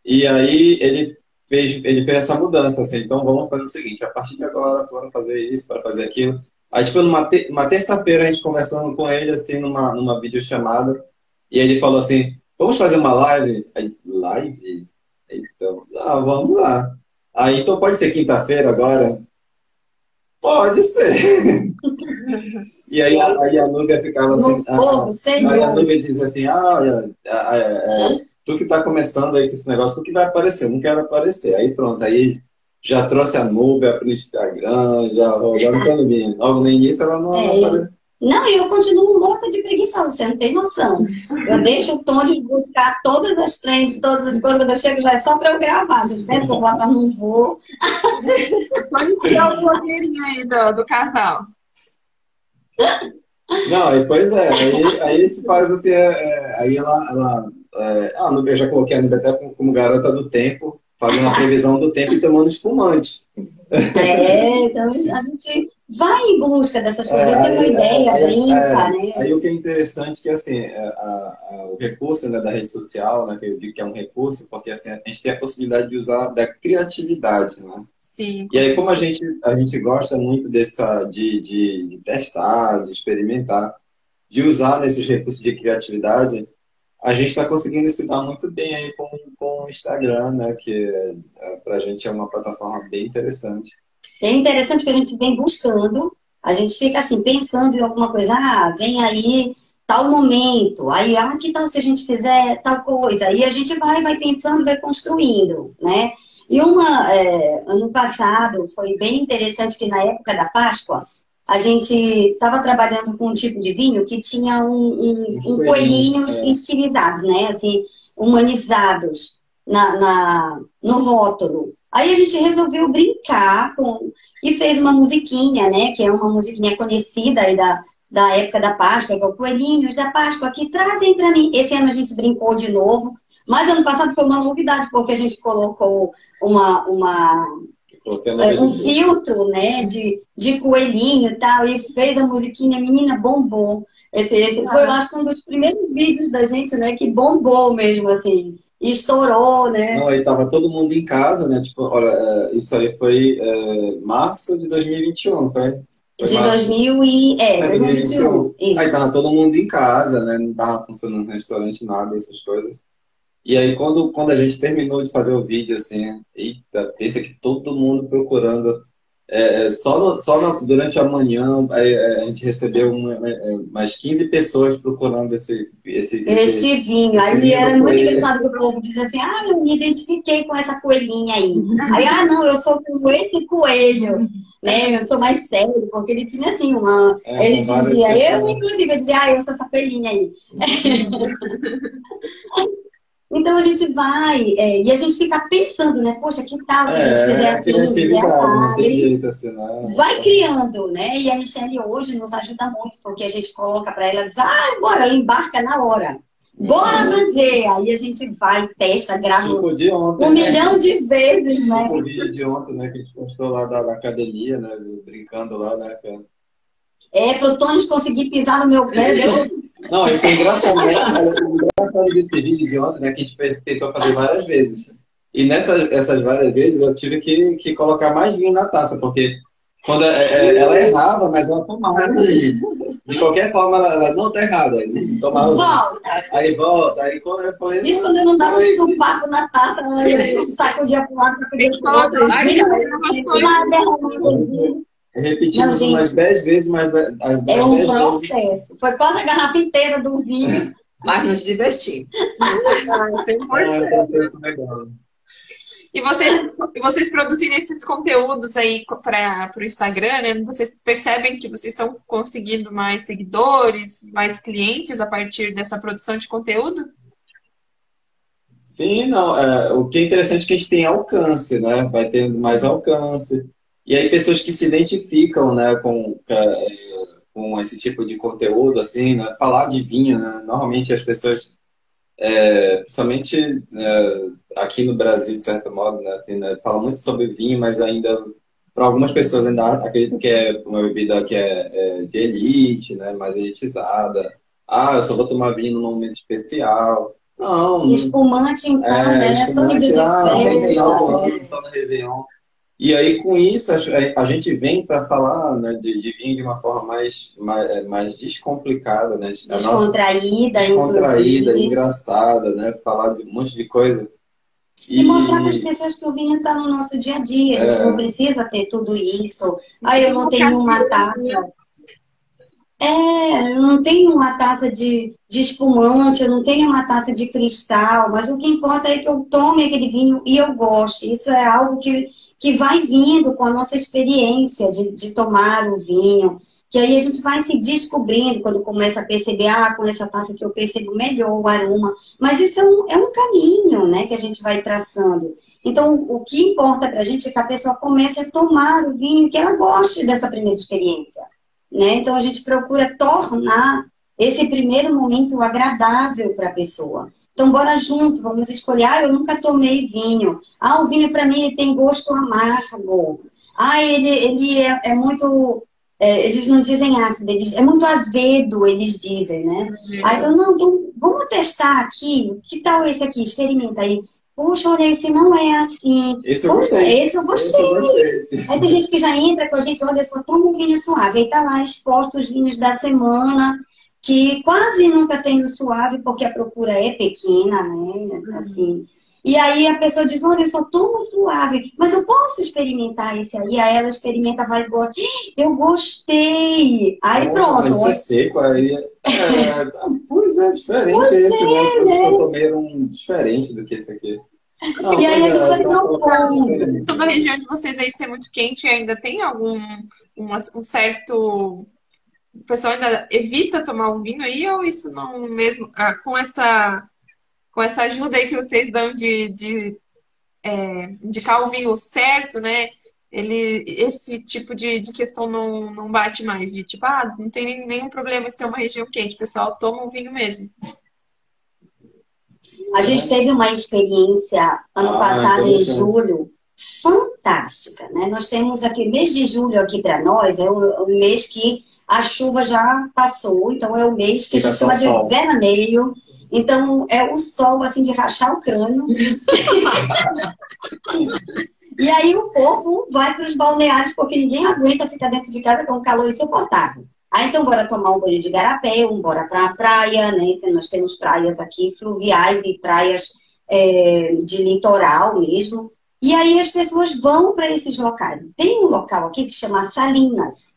E aí ele fez, ele fez essa mudança, assim, então vamos fazer o seguinte, a partir de agora, vamos fazer isso, para fazer aquilo. Aí, tipo, numa, te, uma terça-feira, a gente conversando com ele, assim, numa, numa videochamada, e ele falou assim, vamos fazer uma live? Aí, live? Então, ah, vamos lá. Aí, então pode ser quinta-feira agora? Pode ser. e aí, aí a Nubia ficava assim. fogo, ah, aí a Nubia dizia assim: ah, é, tu que tá começando aí com esse negócio, tu que vai aparecer, eu não quero aparecer. Aí pronto, aí já trouxe a Nubia pro Instagram, já, agora não tá no Logo no início ela não é, apareceu. Não, eu continuo morta de preguiça, você não tem noção. Eu deixo o Tony buscar todas as trends, todas as coisas, quando eu chego já é só para eu gravar. Vocês pensam que eu vou não vou. Tony é o blogueirinho aí do, do casal. Não, aí, pois é, aí, aí a gente faz assim, é, é, aí ela, ela é, ah, eu já coloquei a Nubia até como garota do tempo, fazendo a previsão do tempo e tomando espumante. É, então a gente vai em busca dessas coisas, é, tem uma ideia, aí, brinca, é, né? Aí o que é interessante é que, assim, é, a, a, o recurso né, da rede social, né, que eu digo que é um recurso, porque assim, a gente tem a possibilidade de usar da criatividade, né? Sim. E aí, como a gente, a gente gosta muito dessa, de, de, de testar, de experimentar, de usar nesses recursos de criatividade, a gente está conseguindo se dar muito bem aí com, com o Instagram, né? Que é, para a gente é uma plataforma bem interessante. É interessante que a gente vem buscando, a gente fica assim, pensando em alguma coisa, ah, vem aí tal momento, aí, ah, que tal se a gente fizer tal coisa? Aí a gente vai, vai pensando, vai construindo, né? E uma, é, ano passado, foi bem interessante que na época da Páscoa, a gente estava trabalhando com um tipo de vinho que tinha um, um, um coelhinhos é. estilizados, né? Assim, humanizados na, na, no rótulo. Aí a gente resolveu brincar com, e fez uma musiquinha, né? Que é uma musiquinha conhecida aí da, da época da Páscoa, que é o Coelhinhos da Páscoa, que trazem para mim. Esse ano a gente brincou de novo, mas ano passado foi uma novidade, porque a gente colocou uma, uma um filtro, né, de, de coelhinho e tal, e fez a musiquinha Menina Bombom. Esse, esse foi, eu acho, um dos primeiros vídeos da gente, né, que bombou mesmo, assim estourou, né? Não, aí tava todo mundo em casa, né? Tipo, olha, é, isso aí foi é, março de 2021, foi? foi de março. 2000 e... É, é 2021. 2021. Aí tava todo mundo em casa, né? Não tava funcionando restaurante, nada, essas coisas. E aí, quando, quando a gente terminou de fazer o vídeo, assim, eita, pensa que todo mundo procurando é, é, só no, só no, durante a manhã a, a gente recebeu uma, mais 15 pessoas procurando esse esse, esse, esse vinho. Esse aí vinho era muito engraçado que o povo dizia assim: ah, eu me identifiquei com essa coelhinha aí. aí, ah, não, eu sou com esse coelho. Né? Eu sou mais sério, porque ele tinha assim uma. É, ele dizia, eu, inclusive, eu dizia, ah, eu sou essa coelhinha aí. Então a gente vai, é, e a gente fica pensando, né? Poxa, que tal se a gente fizer é, assim, fizer assim, assim né? Vai criando, né? E a Michelle hoje nos ajuda muito, porque a gente coloca para ela, diz, ah, bora, ela embarca na hora. Bora uhum. fazer! Aí a gente vai, testa, grava tipo de ontem, um né? milhão de vezes, né? Tipo o vídeo de ontem, né? Que a gente postou lá da, da academia, né? Brincando lá, né? É, pro Tony conseguir pisar no meu pé, deu... Não, isso é engraçado, né? engraçado desse vídeo de ontem, né? Que a gente fez, tentou fazer várias vezes. E nessas essas várias vezes eu tive que, que colocar mais vinho na taça, porque quando é, é, ela errava, mas ela tomava. de qualquer forma, ela, ela não tá errada. Tomar Volta. Aí volta, aí quando eu falei. Isso quando eu não dava um supaco na taça, eu sacudia pro lado, sacudia pro outro. Derramando vinho. Repetimos Não, gente. umas 10 vezes, mas as É dez um vezes. processo. Foi quase a garrafa inteira do vinho. Mas nos divertimos. É um processo legal. E vocês, e vocês produzirem esses conteúdos aí para o Instagram, né? Vocês percebem que vocês estão conseguindo mais seguidores, mais clientes a partir dessa produção de conteúdo? Sim, não. é, o que é interessante é que a gente tem alcance, né? Vai tendo mais alcance. E aí pessoas que se identificam, né, com, é, com esse tipo de conteúdo, assim, né? Falar de vinho, né? Normalmente as pessoas, é, principalmente é, aqui no Brasil, de certo modo, né, assim, né, falam muito sobre vinho, mas ainda, para algumas pessoas ainda acreditam que é uma bebida que é, é de elite, né? Mais elitizada. Ah, eu só vou tomar vinho num momento especial. Não, Espumante, então, é, né? Espumante, ah, ano, só no Réveillon. E aí, com isso, a, gente vem para falar né, de, de vinho de uma forma mais, mais, mais descomplicada, né? Descontraída, descontraída, inclusive. engraçada, né? Falar de um monte de coisa. E mostrar para as pessoas que o vinho está no nosso dia a dia. A gente É. não precisa ter tudo isso. Ah, eu não tenho uma taça. É, eu não tenho uma taça de, de espumante, eu não tenho uma taça de cristal, mas o que importa é que eu tome aquele vinho e eu goste. Isso é algo que, que vai vindo com a nossa experiência de, de tomar o vinho. Que aí a gente vai se descobrindo quando começa a perceber, ah, com essa taça que eu percebo melhor o aroma. Mas isso é um, é um caminho, né, que a gente vai traçando. Então, o que importa para a gente é que a pessoa comece a tomar o vinho, que ela goste dessa primeira experiência. Né? Então, a gente procura tornar esse primeiro momento agradável para a pessoa. Então, bora junto, vamos escolher. Ah, eu nunca tomei vinho. Ah, o vinho para mim tem gosto amargo. Ah, ele, ele é, é muito. é, eles não dizem ácido, eles, é muito azedo, eles dizem, né? Aí eu, não, então, vamos testar aqui. Que tal esse aqui? Experimenta aí. Puxa, olha, esse não é assim. Esse eu Poxa, gostei. esse eu Esse gostei. eu gostei. Aí tem gente que já entra com a gente, olha só, toma um vinho suave. Aí tá lá exposto os vinhos da semana, que quase nunca tem no suave, porque a procura é pequena, né? Assim. E aí a pessoa diz, olha, eu só tomo suave, mas eu posso experimentar esse aí? Aí ela experimenta, vai embora. Eu gostei. Aí pronto. Mas é seco, aí. É, pois é, diferente Pois esse, né? é, Todos né? que eu tomei eram diferente do que esse aqui. Não, E aí a gente é, vai diferente. Toda a região de vocês aí ser muito quente ainda tem algum um, um certo. O pessoal ainda evita tomar o vinho aí, ou isso não mesmo. ah, com essa com essa ajuda aí que vocês dão de, de é, indicar o vinho certo, né? Ele, esse tipo de, de questão não, não bate mais, de tipo, ah, não tem nenhum problema de ser uma região quente, o pessoal toma o vinho mesmo. A gente teve uma experiência ano Ah, passado, em julho, fantástica, né? Nós temos aqui, mês de julho aqui para nós, é o, o mês que a chuva já passou, então é o mês que a gente só chama de veraneio. Então, é o sol, assim, de rachar o crânio. e aí o povo vai para os balneários, porque ninguém aguenta ficar dentro de casa com um calor insuportável. Aí, então, bora tomar um banho de garapé, um bora para a praia, né? Então, nós temos praias aqui fluviais e praias é, de litoral mesmo. E aí as pessoas vão para esses locais. Tem um local aqui que chama Salinas.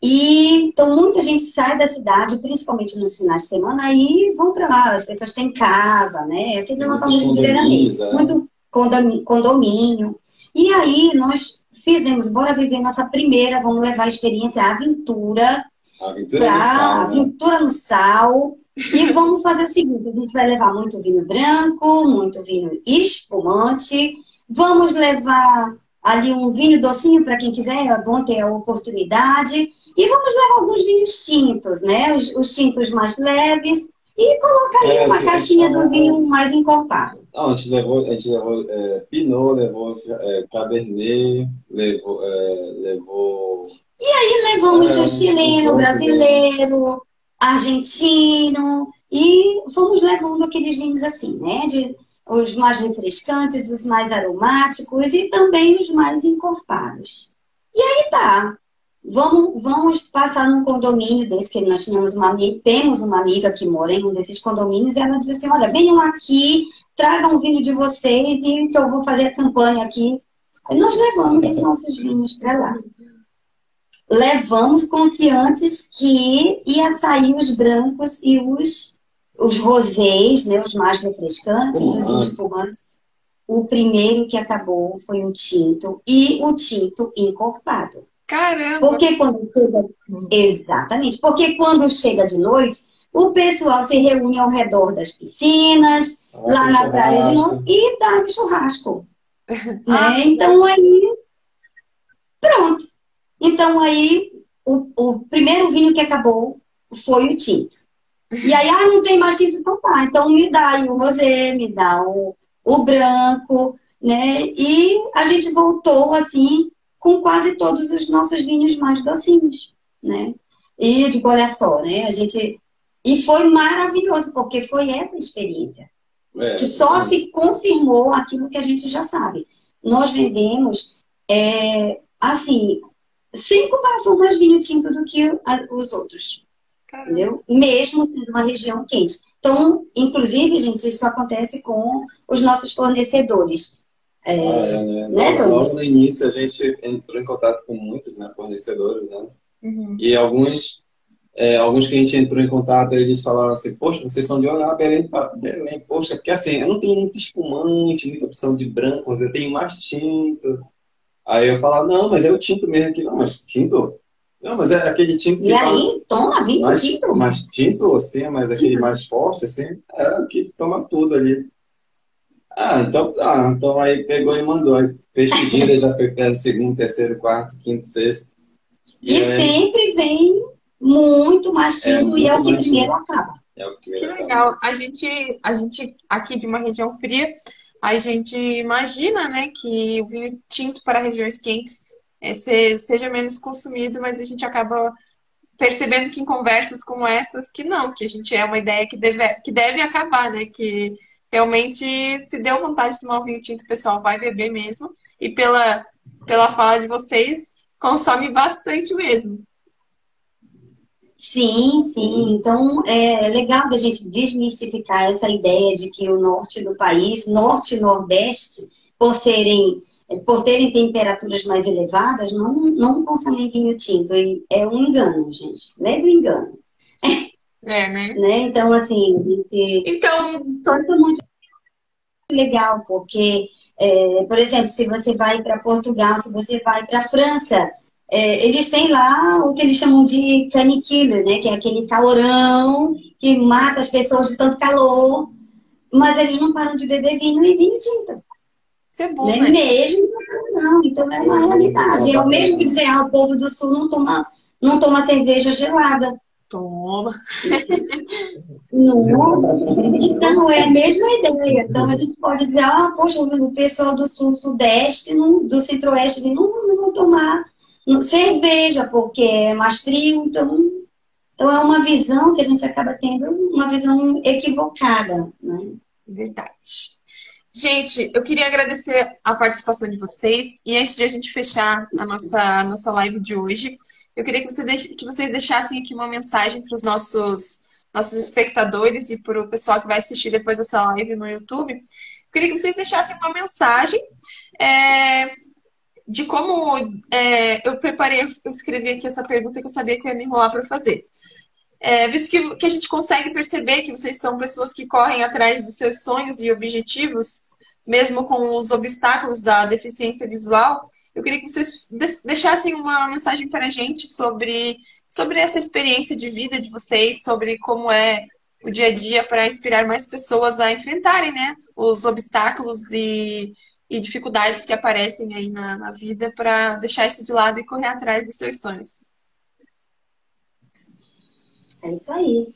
E então muita gente sai da cidade, principalmente nos finais de semana, e vão para lá. As pessoas têm casa, né? Aquele Tem local muitos muito de veraneio, é. muito condomínio. E aí nós fizemos, bora viver nossa primeira, vamos levar a experiência, a aventura, Aventura para no sal, né? aventura no sal. E vamos fazer o seguinte: a gente vai levar muito vinho branco, muito vinho espumante. Vamos levar ali um vinho docinho para quem quiser, é bom ter a oportunidade. E vamos levar alguns vinhos tintos, né? Os, os tintos mais leves. E colocar aí É, uma caixinha do vinho mais encorpado. Não, a gente levou, a gente levou é, Pinot, levou é, Cabernet, levou, é, levou E levamos É, o chileno, vamos brasileiro, argentino, e vamos levando aqueles vinhos assim, né? De, os mais refrescantes, os mais aromáticos e também os mais encorpados. E aí tá. Vamos, vamos passar num condomínio desse, que nós tínhamos uma, temos uma amiga que mora em um desses condomínios, e ela disse assim, olha, venham aqui, tragam o vinho de vocês, e que eu vou fazer a campanha aqui. E nós levamos os nossos vinhos para lá. Levamos confiantes que ia sair os brancos e os, os rosés, né, os mais refrescantes, uhum. os espumantes. O primeiro que acabou foi o tinto, e o tinto encorpado. Caramba! Porque quando chega. Exatamente. Porque quando chega de noite, o pessoal se reúne ao redor das piscinas, ah, lá na praia de novo, e dá churrasco. Ah, né? Então aí. Pronto. Então aí, o, o primeiro vinho que acabou foi o tinto. E aí, ah, não tem mais tinto, então tá. Então me dá aí o rosé, me dá o, o branco, né? E a gente voltou assim com quase todos os nossos vinhos mais docinhos, né? E tipo, olha só, né? A gente e foi maravilhoso porque foi essa experiência é, que só é. se confirmou aquilo que a gente já sabe. Nós vendemos é, assim sem comparação mais vinho tinto do que os outros. Caramba. Entendeu? Mesmo sendo uma região quente. Então, inclusive, gente, isso acontece com os nossos fornecedores. É, ah, né? né logo, no início a gente entrou em contato com muitos né, fornecedores, né? Uhum. E alguns, é, alguns que a gente entrou em contato, eles falaram assim, poxa, vocês são de onde? Ah, Belém, Belém, poxa, porque assim, eu não tenho muito espumante, muita opção de branco, mas eu tenho mais tinto. Aí eu falava, não, mas é o tinto mesmo aqui. Não, mas tinto? Não, mas é aquele tinto E aí, toma vinho mais, tinto. Mais tinto, assim, mas aquele mais forte, assim, é o que toma tudo ali. Ah, então tá. Então aí pegou e mandou. Aí fez pedida, já foi segundo, terceiro, quarto, quinto, sexto. E, e aí... sempre vem muito mais é, e é o que primeiro acaba. É o que, que legal. A gente, a gente aqui de uma região fria, a gente imagina, né, que o vinho tinto para regiões quentes é, seja menos consumido, mas a gente acaba percebendo que em conversas como essas que não, que a gente é uma ideia que deve, que deve acabar, né? Que realmente, se deu vontade de tomar um vinho tinto, pessoal vai beber mesmo. E pela, pela fala de vocês, consome bastante mesmo. Sim, sim. Então é legal da gente desmistificar essa ideia de que o norte do país, norte e nordeste, por serem por terem temperaturas mais elevadas, não, não consomem vinho tinto. É um engano, gente. Leve engano. É, né? né? Então, assim, esse... Então, torna muito legal, porque, é, por exemplo, se você vai para Portugal, se você vai para França, é, eles têm lá o que eles chamam de caniquila, né? Que é aquele calorão que mata as pessoas de tanto calor, mas eles não param de beber vinho e vinho tinto. Isso é bom, né? né? Mesmo não, então é uma realidade. É o mesmo que dizer, ah, o povo do sul não toma, não toma cerveja gelada. Toma. Não. Então, é a mesma ideia. Então, a gente pode dizer, ah, poxa, o pessoal do sul, sudeste, do centro-oeste, não, não vão tomar cerveja, porque é mais frio. Então, então, é uma visão que a gente acaba tendo, uma visão equivocada. Né? Verdade. Gente, eu queria agradecer a participação de vocês. E antes de a gente fechar a nossa, a nossa live de hoje, eu queria que, você que vocês deixassem aqui uma mensagem para os nossos, nossos espectadores e para o pessoal que vai assistir depois dessa live no YouTube. Eu queria que vocês deixassem uma mensagem é, de como. É, eu preparei, eu escrevi aqui essa pergunta que eu sabia que eu ia me enrolar para fazer. É, visto que, que a gente consegue perceber que vocês são pessoas que correm atrás dos seus sonhos e objetivos, mesmo com os obstáculos da deficiência visual, eu queria que vocês deixassem uma mensagem para a gente sobre, sobre essa experiência de vida de vocês, sobre como é o dia a dia para inspirar mais pessoas a enfrentarem né, os obstáculos e, e dificuldades que aparecem aí na, na vida para deixar isso de lado e correr atrás dos seus sonhos. É isso aí.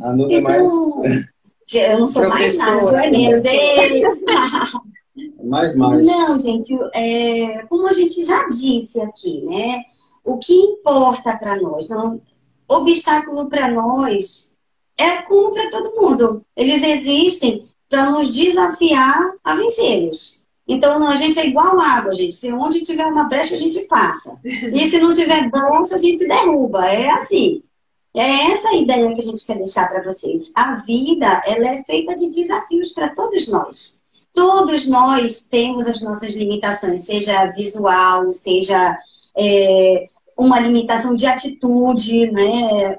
A então, mais. Eu não sou mais nada, sou é menos. mais, mais. Não, gente, é, como a gente já disse aqui, né? O que importa para nós, não, obstáculo para nós é como para todo mundo. Eles existem para nos desafiar a vencê-los. Então, não, a gente é igual água, gente. Se onde tiver uma brecha, a gente passa. E se não tiver bolsa, a gente derruba. É assim. É essa a ideia que a gente quer deixar para vocês. A vida, ela é feita de desafios para todos nós. Todos nós temos as nossas limitações, seja visual, seja é, uma limitação de atitude, né?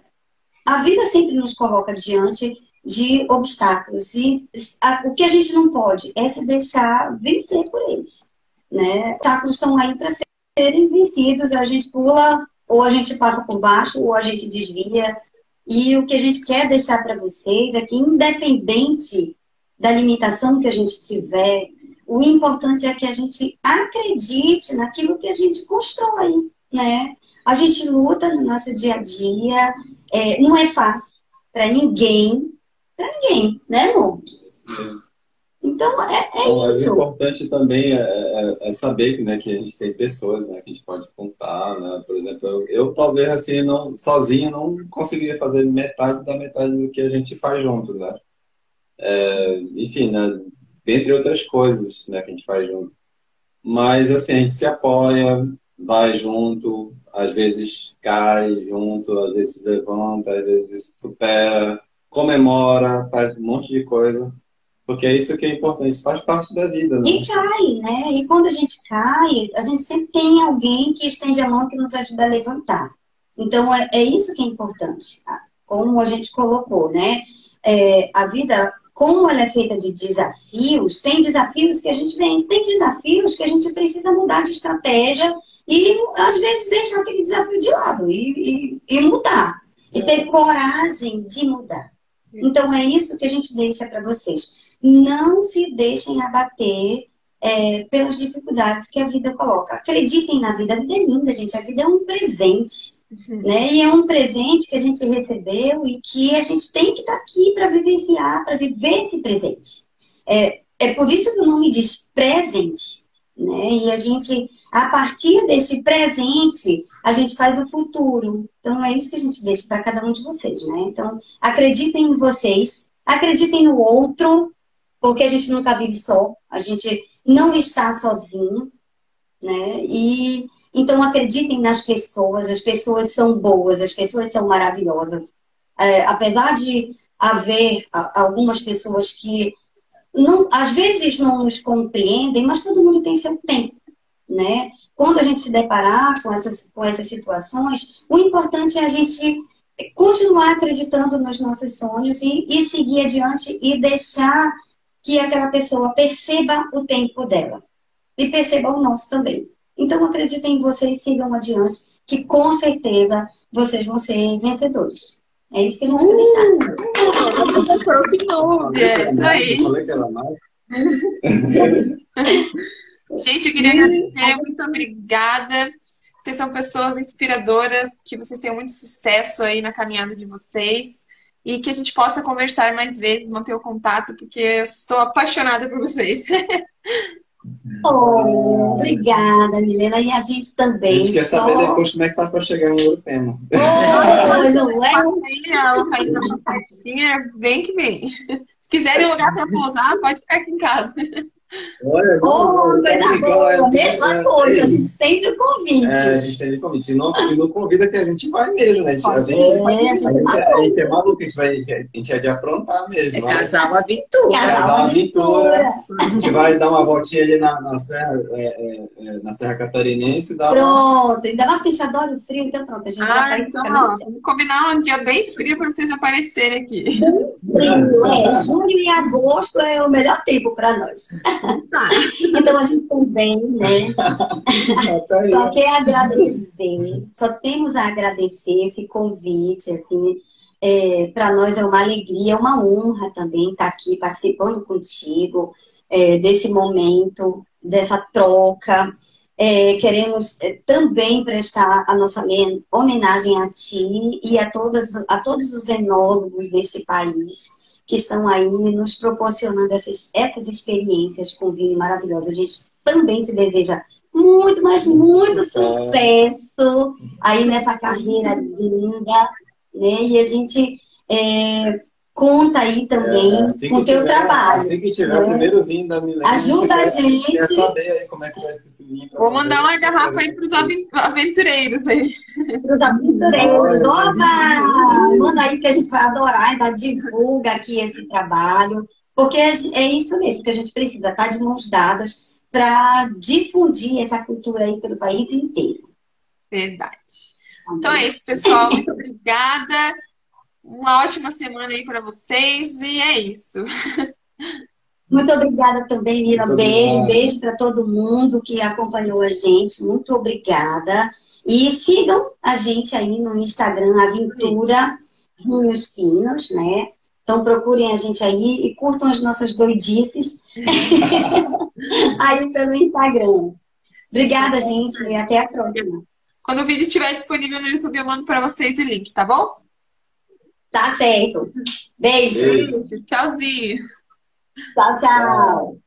A vida sempre nos coloca diante de obstáculos. E a, o que a gente não pode é se deixar vencer por eles. Né? Obstáculos estão aí para serem vencidos, a gente pula, ou a gente passa por baixo, ou a gente desvia. E o que a gente quer deixar para vocês é que, independente da limitação que a gente tiver, o importante é que a gente acredite naquilo que a gente constrói, né? A gente luta no nosso dia a dia, é, não é fácil para ninguém, para ninguém, né, amor? Então, é, é isso. O importante também é, é, é, saber que, né, que a gente tem pessoas né, que a gente pode contar, né? Por exemplo, eu, eu talvez assim, não, sozinho, não conseguiria fazer metade da metade do que a gente faz junto, né? É, enfim, né, dentre outras coisas né, que a gente faz junto. Mas, assim, a gente se apoia, vai junto, às vezes cai junto, às vezes levanta, às vezes supera comemora, faz um monte de coisa. Porque é isso que é importante, isso faz parte da vida, né? E cai, né? E quando a gente cai, a gente sempre tem alguém que estende a mão que nos ajuda a levantar. Então, é, é isso que é importante. Tá? Como a gente colocou, né? É, a vida, como ela é feita de desafios, tem desafios que a gente vence, tem desafios que a gente precisa mudar de estratégia e, às vezes, deixar aquele desafio de lado e, e, e mudar. E ter coragem de mudar. Então, é isso que a gente deixa para vocês. Não se deixem abater é, pelas dificuldades que a vida coloca. Acreditem na vida. A vida é linda, gente. A vida é um presente. Uhum. Né? E é um presente que a gente recebeu e que a gente tem que estar tá aqui para vivenciar, para viver esse presente. É, é por isso que o nome diz presente. Né? E a gente, a partir deste presente, a gente faz o futuro. Então é isso que a gente deixa para cada um de vocês, né? Então acreditem em vocês, acreditem no outro, porque a gente nunca vive só, a gente não está sozinho, né? E então acreditem nas pessoas, as pessoas são boas, as pessoas são maravilhosas. É, apesar de haver algumas pessoas que não, às vezes não nos compreendem, mas todo mundo tem seu tempo, né? Quando a gente se deparar com essas, com essas situações, o importante é a gente continuar acreditando nos nossos sonhos e, e seguir adiante e deixar que aquela pessoa perceba o tempo dela e perceba o nosso também. Então acreditem em vocês, sigam adiante, que com certeza vocês vão ser vencedores. É isso que a gente uh, quer deixar. É isso aí. gente, eu queria agradecer, muito obrigada. Vocês são pessoas inspiradoras, que vocês tenham muito sucesso aí na caminhada de vocês e que a gente possa conversar mais vezes, manter o contato, porque eu estou apaixonada por vocês. Oh, obrigada, Milena. E a gente também. A gente quer só... saber depois como é que faz para chegar em Urupema. Oh, não é? Não, faz uma certinha, vem que vem. Se quiserem um lugar para pousar, pode ficar aqui em casa. Olha, oh, coisa boa, é, mesma é, coisa, é, a gente estende o convite. É, a gente estende o convite. E não, não convida que a gente vai mesmo, né? A gente, a gente, é, a gente, a gente, a gente é maluco, a gente, vai, a gente é de aprontar mesmo. É casal aventura. Casal aventura. A gente vai dar uma voltinha ali na, na, Serra, é, é, na Serra Catarinense. Dar pronto, uma... ainda mais que a gente adora o frio, então pronto, a gente ah, já vai então, ó, Vamos combinar um dia bem frio para vocês aparecerem aqui. É, julho e agosto é o melhor tempo para nós. Tá. Então a gente também, né? Tá só quer agradecer, só temos a agradecer esse convite, assim, é, para nós é uma alegria, é uma honra também estar aqui participando contigo é, desse momento, dessa troca. É, queremos é, também prestar a nossa homenagem a ti e a, todas, a todos os enólogos desse país que estão aí nos proporcionando essas, essas experiências com vinho maravilhoso. A gente também te deseja muito, mas muito sucesso aí nessa carreira linda, né? E a gente é, conta aí também é, assim com o teu tiver, trabalho. Assim que tiver né? o primeiro vinho da Milena, ajuda a gente. Quer saber aí como é que vai ser esse vinho. Vou mandar uma garrafa aí para os aventureiros aí. Para os aventureiros. Oba! Manda aí que a gente vai adorar, ainda divulga aqui esse trabalho. Porque é isso mesmo que a gente precisa, estar tá de mãos dadas para difundir essa cultura aí pelo país inteiro. Verdade. Então é isso, pessoal. Muito obrigada. Uma ótima semana aí para vocês e é isso. Muito obrigada também, Mira. Muito beijo, obrigado. beijo para todo mundo que acompanhou a gente. Muito obrigada. E sigam a gente aí no Instagram, Aventura Vinhos Finos, né? Então procurem a gente aí e curtam as nossas doidices aí pelo Instagram. Obrigada, gente, e até a próxima. Quando o vídeo estiver disponível no YouTube, eu mando para vocês o link, tá bom? Tá certo. Beijo. Beijo. Tchauzinho. Tchau, tchau.